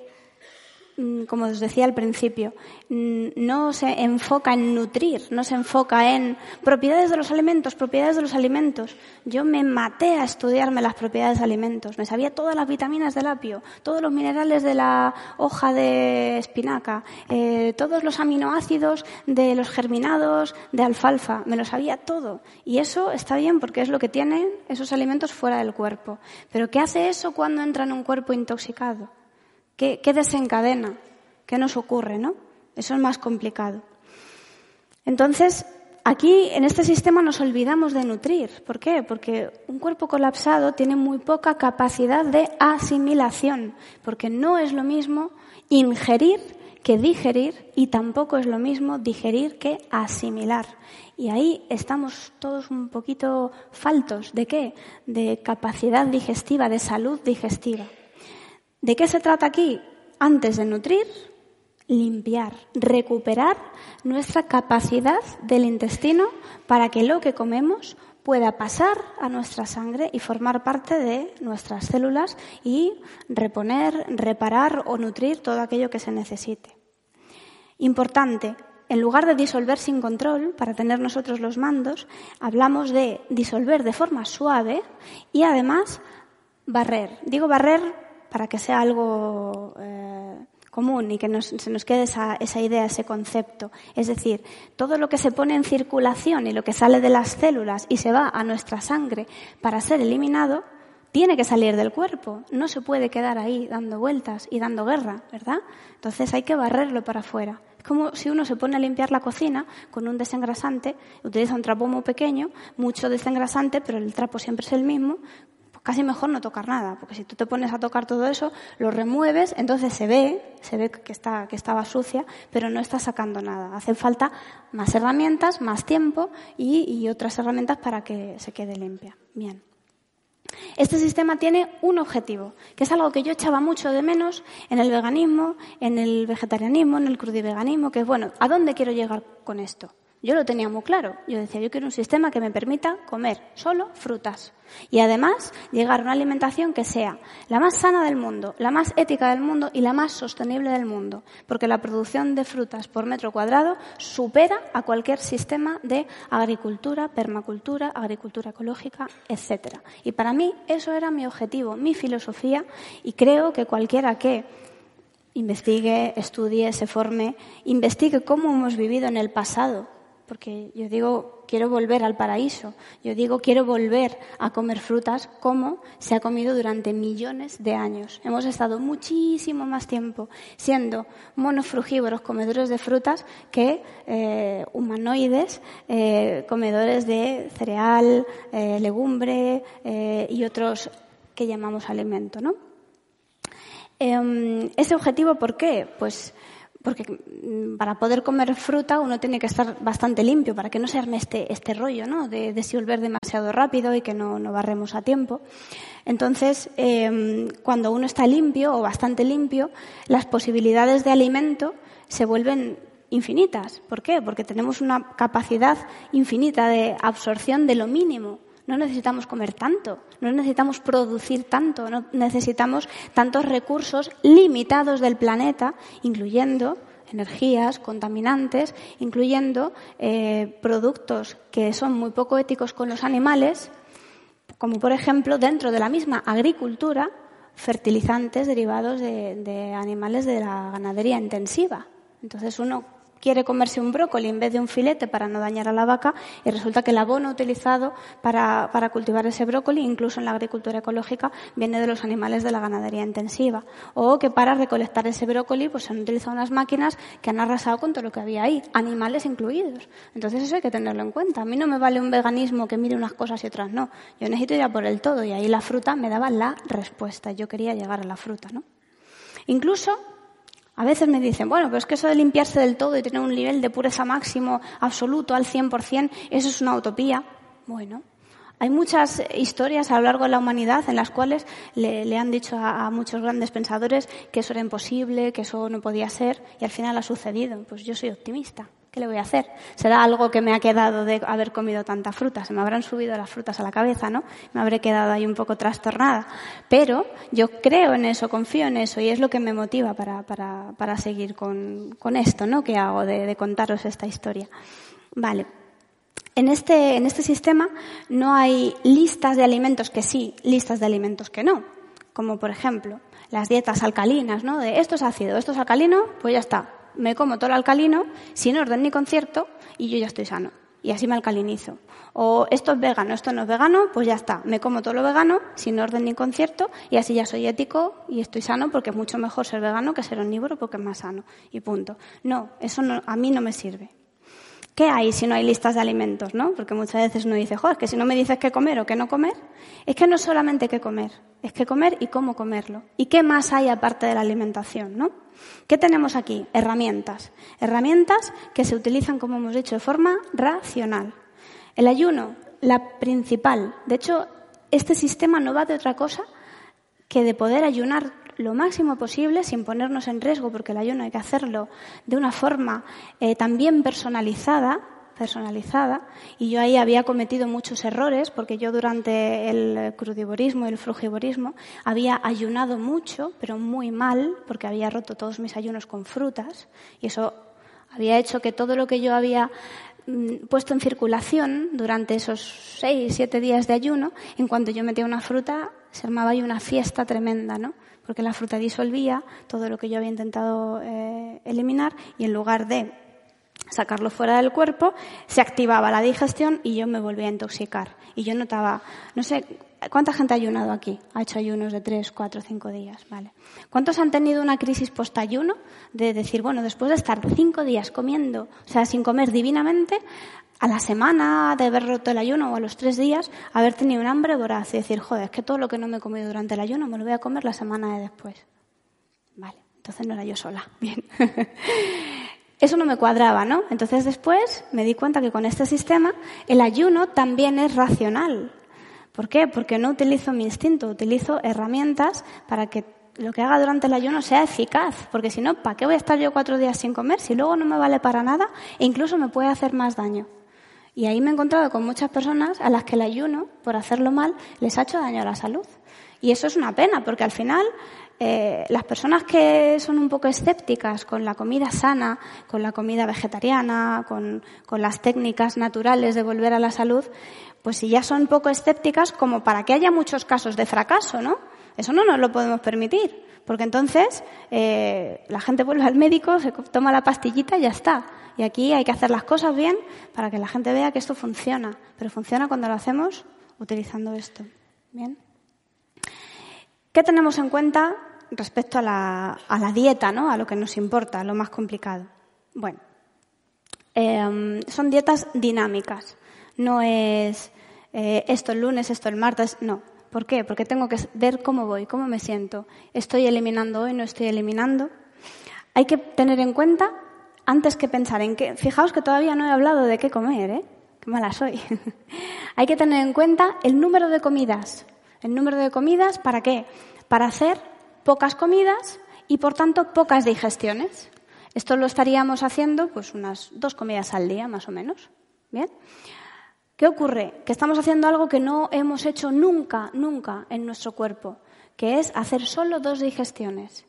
como os decía al principio, mm, no se enfoca en nutrir, no se enfoca en propiedades de los alimentos, propiedades de los alimentos. Yo me maté a estudiarme las propiedades de alimentos. Me sabía todas las vitaminas del apio, todos los minerales de la hoja de espinaca, eh, todos los aminoácidos de los germinados de alfalfa. Me lo sabía todo. Y eso está bien porque es lo que tienen esos alimentos fuera del cuerpo. Pero ¿qué hace eso cuando entra en un cuerpo intoxicado? ¿Qué, desencadena? ¿Qué nos ocurre, no? Eso es más complicado. Entonces, aquí en este sistema nos olvidamos de nutrir. ¿Por qué? Porque un cuerpo colapsado tiene muy poca capacidad de asimilación, porque no es lo mismo ingerir que digerir y tampoco es lo mismo digerir que asimilar. Y ahí estamos todos un poquito faltos. ¿De qué? De capacidad digestiva, de salud digestiva. ¿De qué se trata aquí? Antes de nutrir, limpiar, recuperar nuestra capacidad del intestino para que lo que comemos pueda pasar a nuestra sangre y formar parte de nuestras células y reponer, reparar o nutrir todo aquello que se necesite. Importante, en lugar de disolver sin control, para tener nosotros los mandos, hablamos de disolver de forma suave y además barrer. Digo barrer para que sea algo eh, común y que se nos quede esa, esa idea, ese concepto. Es decir, todo lo que se pone en circulación y lo que sale de las células y se va a nuestra sangre para ser eliminado, tiene que salir del cuerpo. No se puede quedar ahí dando vueltas y dando guerra, ¿verdad? Entonces hay que barrerlo para afuera. Es como si uno se pone a limpiar la cocina con un desengrasante, utiliza un trapo muy pequeño, mucho desengrasante, pero el trapo siempre es el mismo, casi mejor no tocar nada, porque si tú te pones a tocar todo eso, lo remueves, entonces se ve, se ve que, está, que estaba sucia, pero no está sacando nada. Hacen falta más herramientas, más tiempo y, y otras herramientas para que se quede limpia. Bien. Este sistema tiene un objetivo, que es algo que yo echaba mucho de menos en el veganismo, en el vegetarianismo, en el crudiveganismo, que es, bueno, ¿a dónde quiero llegar con esto? Yo lo tenía muy claro. Yo decía, yo quiero un sistema que me permita comer solo frutas. Y además llegar a una alimentación que sea la más sana del mundo, la más ética del mundo y la más sostenible del mundo. Porque la producción de frutas por metro cuadrado supera a cualquier sistema de agricultura, permacultura, agricultura ecológica, etc. Y para mí eso era mi objetivo, mi filosofía y creo que cualquiera que investigue, estudie, se forme, investigue cómo hemos vivido en el pasado porque yo digo, quiero volver al paraíso, yo digo, quiero volver a comer frutas como se ha comido durante millones de años. Hemos estado muchísimo más tiempo siendo monofrugívoros, comedores de frutas, que eh, humanoides, eh, comedores de cereal, eh, legumbre y otros que llamamos alimento, ¿no? Em, ese objetivo, ¿por qué? Pues porque mm, para poder comer fruta uno tiene que estar bastante limpio para que no se arme este, este rollo, ¿no? De desenvolver demasiado rápido y que no, no barremos a tiempo. Entonces, em, cuando uno está limpio o bastante limpio, las posibilidades de alimento se vuelven infinitas. ¿Por qué? Porque tenemos una capacidad infinita de absorción de lo mínimo. No necesitamos comer tanto, no necesitamos producir tanto, no necesitamos tantos recursos limitados del planeta, incluyendo energías, contaminantes, incluyendo eh, productos que son muy poco éticos con los animales, como por ejemplo dentro de la misma agricultura, fertilizantes derivados de, de animales de la ganadería intensiva. Entonces uno quiere comerse un brócoli en vez de un filete para no dañar a la vaca y resulta que el abono utilizado para, para, cultivar ese brócoli, incluso en la agricultura ecológica, viene de los animales de la ganadería intensiva. O que para recolectar ese brócoli pues se han utilizado unas máquinas que han arrasado con todo lo que había ahí, animales incluidos. Entonces eso hay que tenerlo en cuenta. A mí no me vale un veganismo que mire unas cosas y otras no. Yo necesito ir a por el todo y ahí la fruta me daba la respuesta. Yo quería llegar a la fruta, ¿no? Incluso a veces me dicen, bueno, pero es que eso de limpiarse del todo y tener un nivel de pureza máximo absoluto al 100%, eso es una utopía. Bueno, hay muchas historias a lo largo de la humanidad en las cuales le, han dicho a, muchos grandes pensadores que eso era imposible, que eso no podía ser, y al final ha sucedido. Pues yo soy optimista. ¿Qué le voy a hacer? Será algo que me ha quedado de haber comido tanta fruta. Se me habrán subido las frutas a la cabeza, ¿no? Me habré quedado ahí un poco trastornada. Pero yo creo en eso, confío en eso y es lo que me motiva para, para, para seguir con, con, esto, ¿no? Que hago de, de contaros esta historia. Vale. En este, en este sistema no hay listas de alimentos que sí, listas de alimentos que no. Como por ejemplo, las dietas alcalinas, ¿no? De esto es ácido, esto es alcalino, pues ya está me como todo el alcalino sin orden ni concierto y yo ya estoy sano. Y así me alcalinizo. O esto es vegano, esto no es vegano, pues ya está. Me como todo lo vegano sin orden ni concierto y así ya soy ético y estoy sano porque es mucho mejor ser vegano que ser omnívoro porque es más sano. Y punto. No, eso no, a mí no me sirve. ¿Qué hay si no hay listas de alimentos, no? Porque muchas veces uno dice, joder, que si no me dices qué comer o qué no comer, es que no es solamente qué comer, es qué comer y cómo comerlo. ¿Y qué más hay aparte de la alimentación, no? ¿Qué tenemos aquí? Herramientas. Herramientas que se utilizan, como hemos dicho, de forma racional. El ayuno, la principal. De hecho, este sistema no va de otra cosa que de poder ayunar lo máximo posible sin ponernos en riesgo, porque el ayuno hay que hacerlo de una forma eh, también personalizada, personalizada, y yo ahí había cometido muchos errores, porque yo durante el crudivorismo y el frugivorismo había ayunado mucho, pero muy mal, porque había roto todos mis ayunos con frutas, y eso había hecho que todo lo que yo había mm, puesto en circulación durante esos seis, siete días de ayuno, en cuanto yo metía una fruta, se armaba ahí una fiesta tremenda, ¿no? Porque la fruta disolvía todo lo que yo había intentado eh, eliminar y en lugar de sacarlo fuera del cuerpo, se activaba la digestión y yo me volvía a intoxicar. Y yo notaba, no sé, ¿cuánta gente ha ayunado aquí? Ha hecho ayunos de tres, cuatro, cinco días, ¿vale? ¿Cuántos han tenido una crisis post-ayuno de decir, bueno, después de estar cinco días comiendo, o sea, sin comer divinamente, a la semana de haber roto el ayuno o a los tres días, haber tenido un hambre voraz y decir, joder, es que todo lo que no me he comido durante el ayuno me lo voy a comer la semana de después. Vale, entonces no era yo sola. Bien. Eso no me cuadraba, ¿no? Entonces después me di cuenta que con este sistema el ayuno también es racional. ¿Por qué? Porque no utilizo mi instinto, utilizo herramientas para que lo que haga durante el ayuno sea eficaz, porque si no, ¿para qué voy a estar yo cuatro días sin comer si luego no me vale para nada e incluso me puede hacer más daño? Y ahí me he encontrado con muchas personas a las que el ayuno, por hacerlo mal, les ha hecho daño a la salud. Y eso es una pena, porque al final eh, las personas que son un poco escépticas con la comida sana, con la comida vegetariana, con, con las técnicas naturales de volver a la salud, pues si ya son poco escépticas, como para que haya muchos casos de fracaso, ¿no? Eso no nos lo podemos permitir, porque entonces eh, la gente vuelve al médico, se toma la pastillita y ya está. Y aquí hay que hacer las cosas bien para que la gente vea que esto funciona, pero funciona cuando lo hacemos utilizando esto. Bien. ¿Qué tenemos en cuenta respecto a la, dieta, ¿no? a lo que nos importa, lo más complicado? Bueno, eh, son dietas dinámicas. No es eh, esto el lunes, esto el martes, no. ¿Por qué? Porque tengo que ver cómo voy, cómo me siento. ¿Estoy eliminando hoy? ¿No estoy eliminando? Hay que tener en cuenta, antes que pensar en qué, fijaos que todavía no he hablado de qué comer, ¿eh? Qué mala soy. Hay que tener en cuenta el número de comidas. El número de comidas, ¿para qué? Para hacer pocas comidas y, por tanto, pocas digestiones. Esto lo estaríamos haciendo, pues, unas dos comidas al día, más o menos. ¿Bien? ¿Qué ocurre? Que estamos haciendo algo que no hemos hecho nunca, nunca en nuestro cuerpo, que es hacer solo dos digestiones.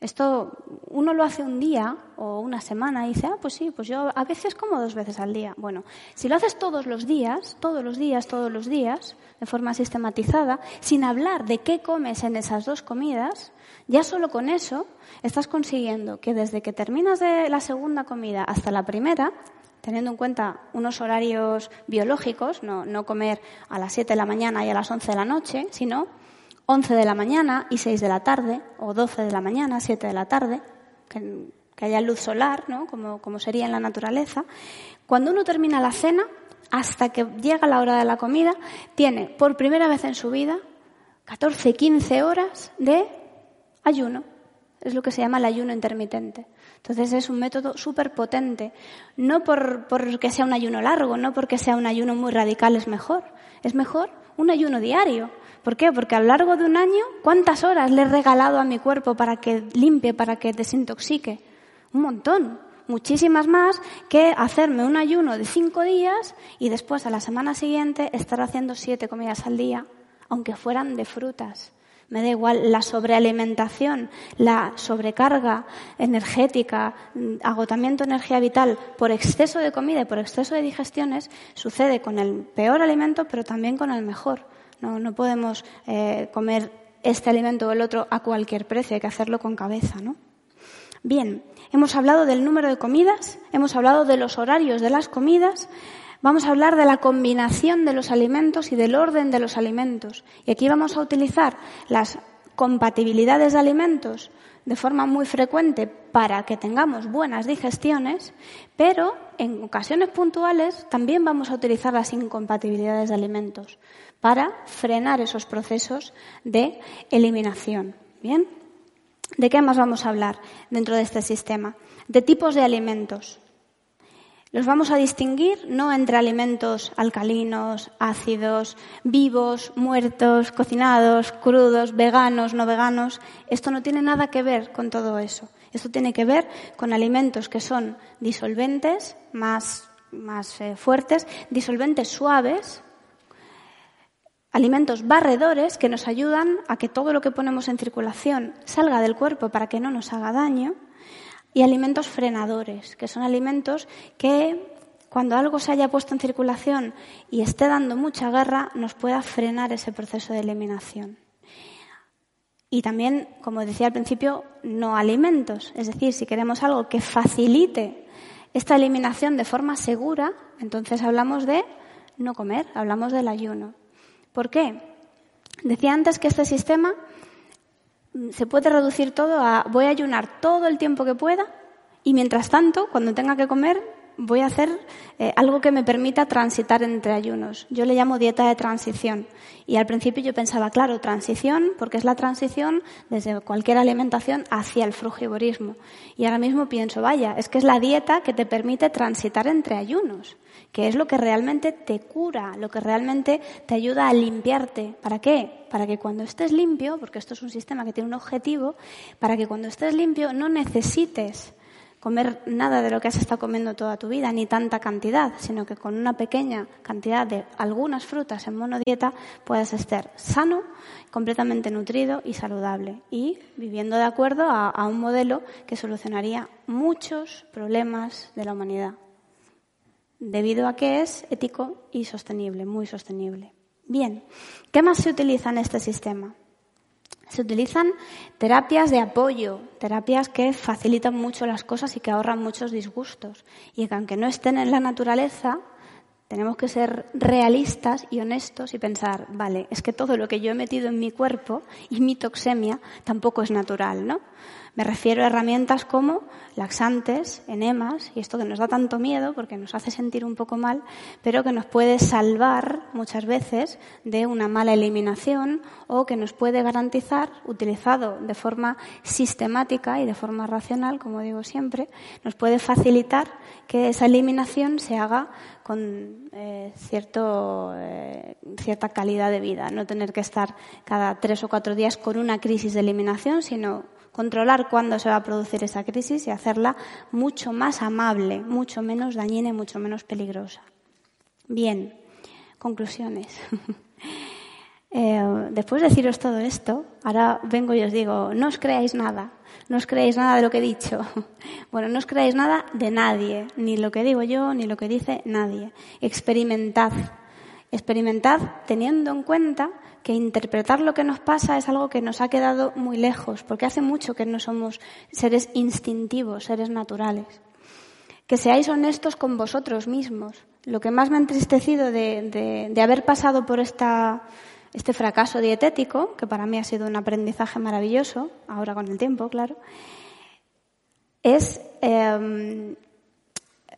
Esto uno lo hace un día o una semana y dice, ah, pues sí, pues yo a veces como dos veces al día. Bueno, si lo haces todos los días, todos los días, todos los días, de forma sistematizada, sin hablar de qué comes en esas dos comidas, ya solo con eso estás consiguiendo que desde que terminas de la segunda comida hasta la primera, teniendo en cuenta unos horarios biológicos, no, comer a las 7 de la mañana y a las 11 de la noche, sino 11 de la mañana y 6 de la tarde, o 12 de la mañana, 7 de la tarde, que, haya luz solar, ¿no? como, como sería en la naturaleza. Cuando uno termina la cena, hasta que llega la hora de la comida, tiene por primera vez en su vida 14, 15 horas de ayuno. Es lo que se llama el ayuno intermitente. Entonces es un método súper potente. No por, porque sea un ayuno largo, no porque sea un ayuno muy radical es mejor. Es mejor un ayuno diario. ¿Por qué? Porque a lo largo de un año, ¿cuántas horas le he regalado a mi cuerpo para que limpie, para que desintoxique? Un montón. Muchísimas más que hacerme un ayuno de cinco días y después a la semana siguiente estar haciendo siete comidas al día, aunque fueran de frutas me da igual la sobrealimentación, la sobrecarga energética, mm, agotamiento de energía vital por exceso de comida y por exceso de digestiones, sucede con el peor alimento, pero también con el mejor. No, no podemos eh, comer este alimento o el otro a cualquier precio, hay que hacerlo con cabeza, ¿no? Bien, hemos hablado del número de comidas, hemos hablado de los horarios de las comidas, Vamos a hablar de la combinación de los alimentos y del orden de los alimentos. Y aquí vamos a utilizar las compatibilidades de alimentos de forma muy frecuente para que tengamos buenas digestiones, pero en ocasiones puntuales también vamos a utilizar las incompatibilidades de alimentos para frenar esos procesos de eliminación. ¿Bien? ¿De qué más vamos a hablar dentro de este sistema? De tipos de alimentos. Los vamos a distinguir no entre alimentos alcalinos, ácidos, vivos, muertos, cocinados, crudos, veganos, no veganos. Esto no tiene nada que ver con todo eso. Esto tiene que ver con alimentos que son disolventes, más, más eh, fuertes, disolventes suaves, alimentos barredores que nos ayudan a que todo lo que ponemos en circulación salga del cuerpo para que no nos haga daño y alimentos frenadores, que son alimentos que cuando algo se haya puesto en circulación y esté dando mucha guerra, nos pueda frenar ese proceso de eliminación. Y también, como decía al principio, no alimentos. Es decir, si queremos algo que facilite esta eliminación de forma segura, entonces hablamos de no comer, hablamos del ayuno. ¿Por qué? Decía antes que este sistema se puede reducir todo a voy a ayunar todo el tiempo que pueda y mientras tanto, cuando tenga que comer, voy a hacer eh, algo que me permita transitar entre ayunos. Yo le llamo dieta de transición. Y al principio yo pensaba, claro, transición, porque es la transición desde cualquier alimentación hacia el frugivorismo. Y ahora mismo pienso, vaya, es que es la dieta que te permite transitar entre ayunos, que es lo que realmente te cura, lo que realmente te ayuda a limpiarte. ¿Para qué? Para que cuando estés limpio, porque esto es un sistema que tiene un objetivo, para que cuando estés limpio no necesites comer nada de lo que has estado comiendo toda tu vida, ni tanta cantidad, sino que con una pequeña cantidad de algunas frutas en monodieta puedas estar sano, completamente nutrido y saludable y viviendo de acuerdo a, a un modelo que solucionaría muchos problemas de la humanidad, debido a que es ético y sostenible, muy sostenible. Bien, ¿qué más se utiliza en este sistema? Se utilizan terapias de apoyo, terapias que facilitan mucho las cosas y que ahorran muchos disgustos. Y que aunque no estén en la naturaleza, tenemos que ser realistas y honestos y pensar, vale, es que todo lo que yo he metido en mi cuerpo y mi toxemia tampoco es natural, ¿no? Me refiero a herramientas como laxantes, enemas, y esto que nos da tanto miedo porque nos hace sentir un poco mal, pero que nos puede salvar muchas veces de una mala eliminación o que nos puede garantizar, utilizado de forma sistemática y de forma racional, como digo siempre, nos puede facilitar que esa eliminación se haga con eh, cierto, eh, cierta calidad de vida, no tener que estar cada tres o cuatro días con una crisis de eliminación, sino controlar cuándo se va a producir esa crisis y hacerla mucho más amable, mucho menos dañina y mucho menos peligrosa. Bien, conclusiones. Eh, después de deciros todo esto, ahora vengo y os digo, no os creáis nada, no os creáis nada de lo que he dicho. Bueno, no os creáis nada de nadie, ni lo que digo yo, ni lo que dice nadie. Experimentad, experimentad teniendo en cuenta que interpretar lo que nos pasa es algo que nos ha quedado muy lejos, porque hace mucho que no somos seres instintivos, seres naturales. Que seáis honestos con vosotros mismos. Lo que más me ha entristecido de, haber pasado por esta, este fracaso dietético, que para mí ha sido un aprendizaje maravilloso, ahora con el tiempo, claro, es eh,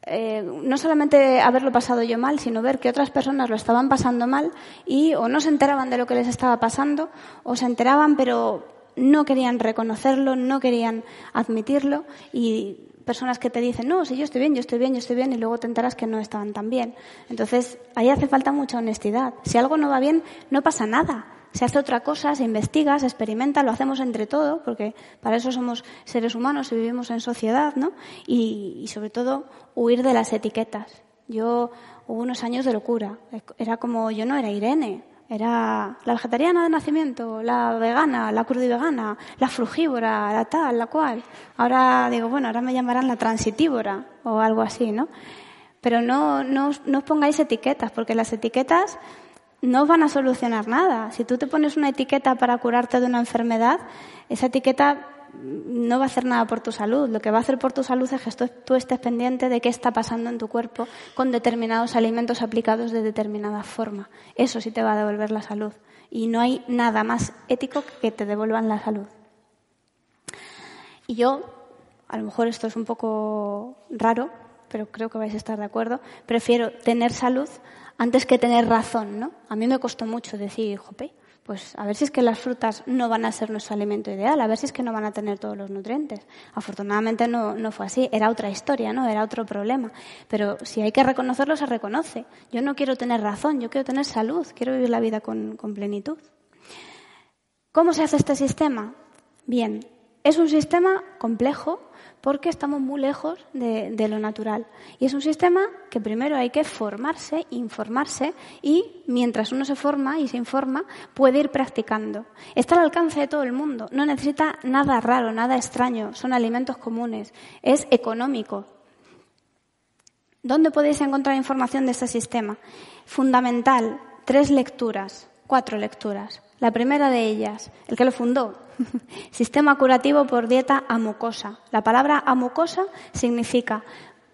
eh, no solamente haberlo pasado yo mal, sino ver que otras personas lo estaban pasando mal y o no se enteraban de lo que les estaba pasando o se enteraban pero no querían reconocerlo, no querían admitirlo y personas que te dicen, no, si yo estoy bien, yo estoy bien, yo estoy bien y luego te enteras que no estaban tan bien. Entonces, ahí hace falta mucha honestidad. Si algo no va bien, no pasa nada se hace otra cosa, se investiga, se experimenta, lo hacemos entre todos, porque para eso somos seres humanos y vivimos en sociedad, ¿no? Y, sobre todo huir de las etiquetas. Yo hubo unos años de locura. Era como, yo no era Irene, era la vegetariana de nacimiento, la vegana, la crudivegana, la frugívora, la tal, la cual. Ahora digo, bueno, ahora me llamarán la transitívora o algo así, ¿no? Pero no, no, no os pongáis etiquetas, porque las etiquetas no van a solucionar nada. Si tú te pones una etiqueta para curarte de una enfermedad, esa etiqueta no va a hacer nada por tu salud. Lo que va a hacer por tu salud es que tú estés pendiente de qué está pasando en tu cuerpo con determinados alimentos aplicados de determinada forma. Eso sí te va a devolver la salud. Y no hay nada más ético que te devuelvan la salud. Y yo, a lo mejor esto es un poco raro, pero creo que vais a estar de acuerdo, prefiero tener salud antes que tener razón, ¿no? A mí me costó mucho decir, jope, pues a ver si es que las frutas no van a ser nuestro alimento ideal, a ver si es que no van a tener todos los nutrientes. Afortunadamente no, no fue así, era otra historia, ¿no? Era otro problema. Pero si hay que reconocerlo, se reconoce. Yo no quiero tener razón, yo quiero tener salud, quiero vivir la vida con, con plenitud. ¿Cómo se hace este sistema? Bien, es un sistema complejo, porque estamos muy lejos de, lo natural. Y es un sistema que primero hay que formarse, informarse y mientras uno se forma y se informa puede ir practicando. Está al alcance de todo el mundo, no necesita nada raro, nada extraño, son alimentos comunes, es económico. ¿Dónde podéis encontrar información de este sistema? Fundamental, tres lecturas, cuatro lecturas. La primera de ellas, el que lo fundó, Sistema curativo por dieta amucosa. La palabra amucosa significa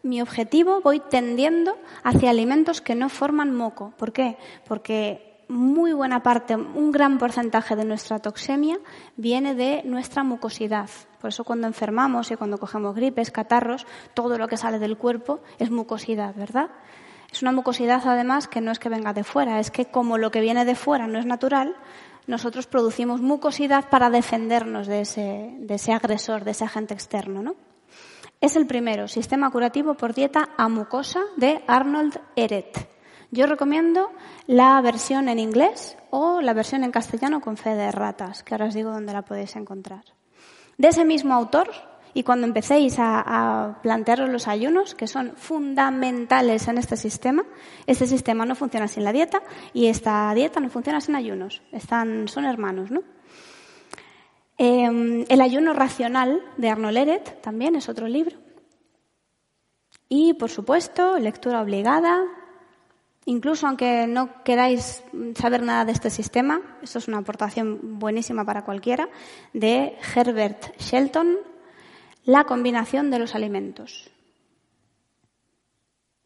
mi objetivo voy tendiendo hacia alimentos que no forman moco. ¿Por qué? Porque muy buena parte, un gran porcentaje de nuestra toxemia viene de nuestra mucosidad. Por eso cuando enfermamos y cuando cogemos gripes, catarros, todo lo que sale del cuerpo es mucosidad, ¿verdad? Es una mucosidad además que no es que venga de fuera, es que como lo que viene de fuera no es natural, nosotros producimos mucosidad para defendernos de ese, de ese agresor, de ese agente externo, ¿no? Es el primero, Sistema Curativo por Dieta a Mucosa de Arnold Eret. Yo recomiendo la versión en inglés o la versión en castellano con fe de ratas, que ahora os digo dónde la podéis encontrar. De ese mismo autor, y cuando empecéis a, plantearos los ayunos, que son fundamentales en este sistema, este sistema no funciona sin la dieta y esta dieta no funciona sin ayunos. Están, son hermanos, ¿no? Em, el ayuno racional de Arnold Eret también es otro libro. Y, por supuesto, lectura obligada. Incluso aunque no queráis saber nada de este sistema, esto es una aportación buenísima para cualquiera, de Herbert Shelton, La combinación de los alimentos.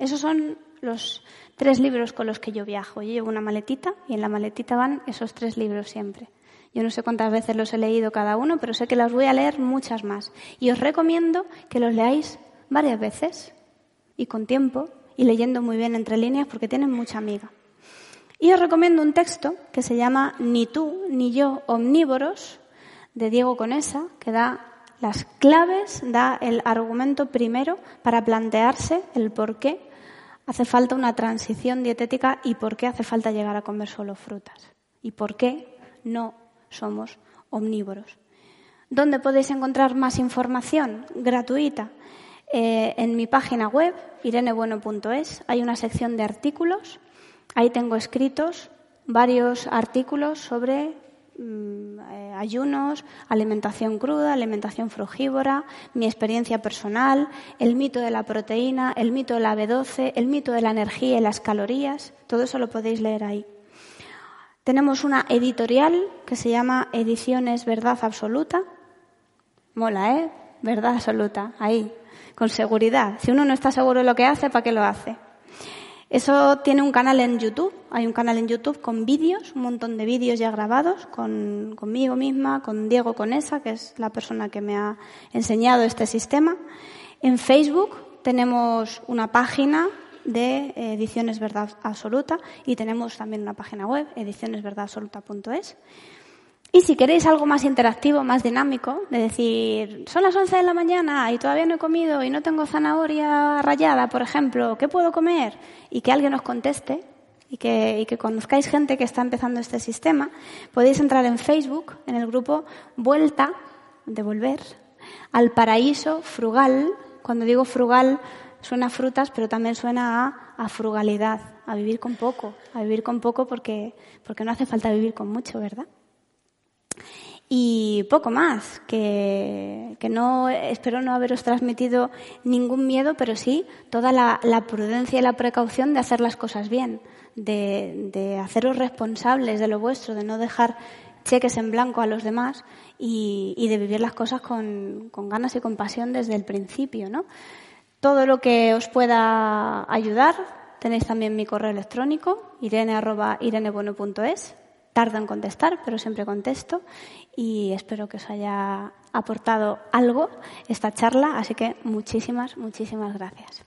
Esos son los tres libros con los que yo viajo. Yo llevo una maletita y en la maletita van esos tres libros siempre. Yo no sé cuántas veces los he leído cada uno, pero sé que las voy a leer muchas más. Y os recomiendo que los leáis varias veces y con tiempo y leyendo muy bien entre líneas porque tienen mucha amiga. Y os recomiendo un texto que se llama Ni tú ni yo omnívoros de Diego Conesa, que da las claves, da el argumento primero para plantearse el por qué hace falta una transición dietética y por qué hace falta llegar a comer solo frutas y por qué no somos omnívoros. ¿Dónde podéis encontrar más información gratuita? Eh, en mi página web, irenebueno.es, hay una sección de artículos. Ahí tengo escritos varios artículos sobre ayunos, alimentación cruda, alimentación frugívora, mi experiencia personal, el mito de la proteína, el mito de la B12, el mito de la energía y las calorías. Todo eso lo podéis leer ahí. Tenemos una editorial que se llama Ediciones Verdad Absoluta. Mola, ¿eh? Verdad absoluta, ahí, con seguridad. Si uno no está seguro de lo que hace, ¿para qué lo hace? Eso tiene un canal en YouTube, hay un canal en YouTube con vídeos, un montón de vídeos ya grabados, con, conmigo misma, con Diego Conesa, que es la persona que me ha enseñado este sistema. En Facebook tenemos una página de Ediciones Verdad Absoluta y tenemos también una página web, edicionesverdadabsoluta.es. Y si queréis algo más interactivo, más dinámico, de decir, son las 11 de la mañana y todavía no he comido y no tengo zanahoria rayada, por ejemplo, ¿qué puedo comer? Y que alguien os conteste y que, y que conozcáis gente que está empezando este sistema, podéis entrar en Facebook, en el grupo Vuelta, de volver, al paraíso frugal. Cuando digo frugal, suena a frutas, pero también suena a, frugalidad, a vivir con poco, a vivir con poco porque, porque no hace falta vivir con mucho, ¿verdad? Y poco más, que, que, no espero no haberos transmitido ningún miedo, pero sí toda la, prudencia y la precaución de hacer las cosas bien, de, de, haceros responsables de lo vuestro, de no dejar cheques en blanco a los demás y, y de vivir las cosas con, con ganas y con pasión desde el principio, ¿no? Todo lo que os pueda ayudar, tenéis también mi correo electrónico, irene.irenebueno.es. Tardo en contestar, pero siempre contesto y espero que os haya aportado algo esta charla, así que muchísimas, muchísimas gracias.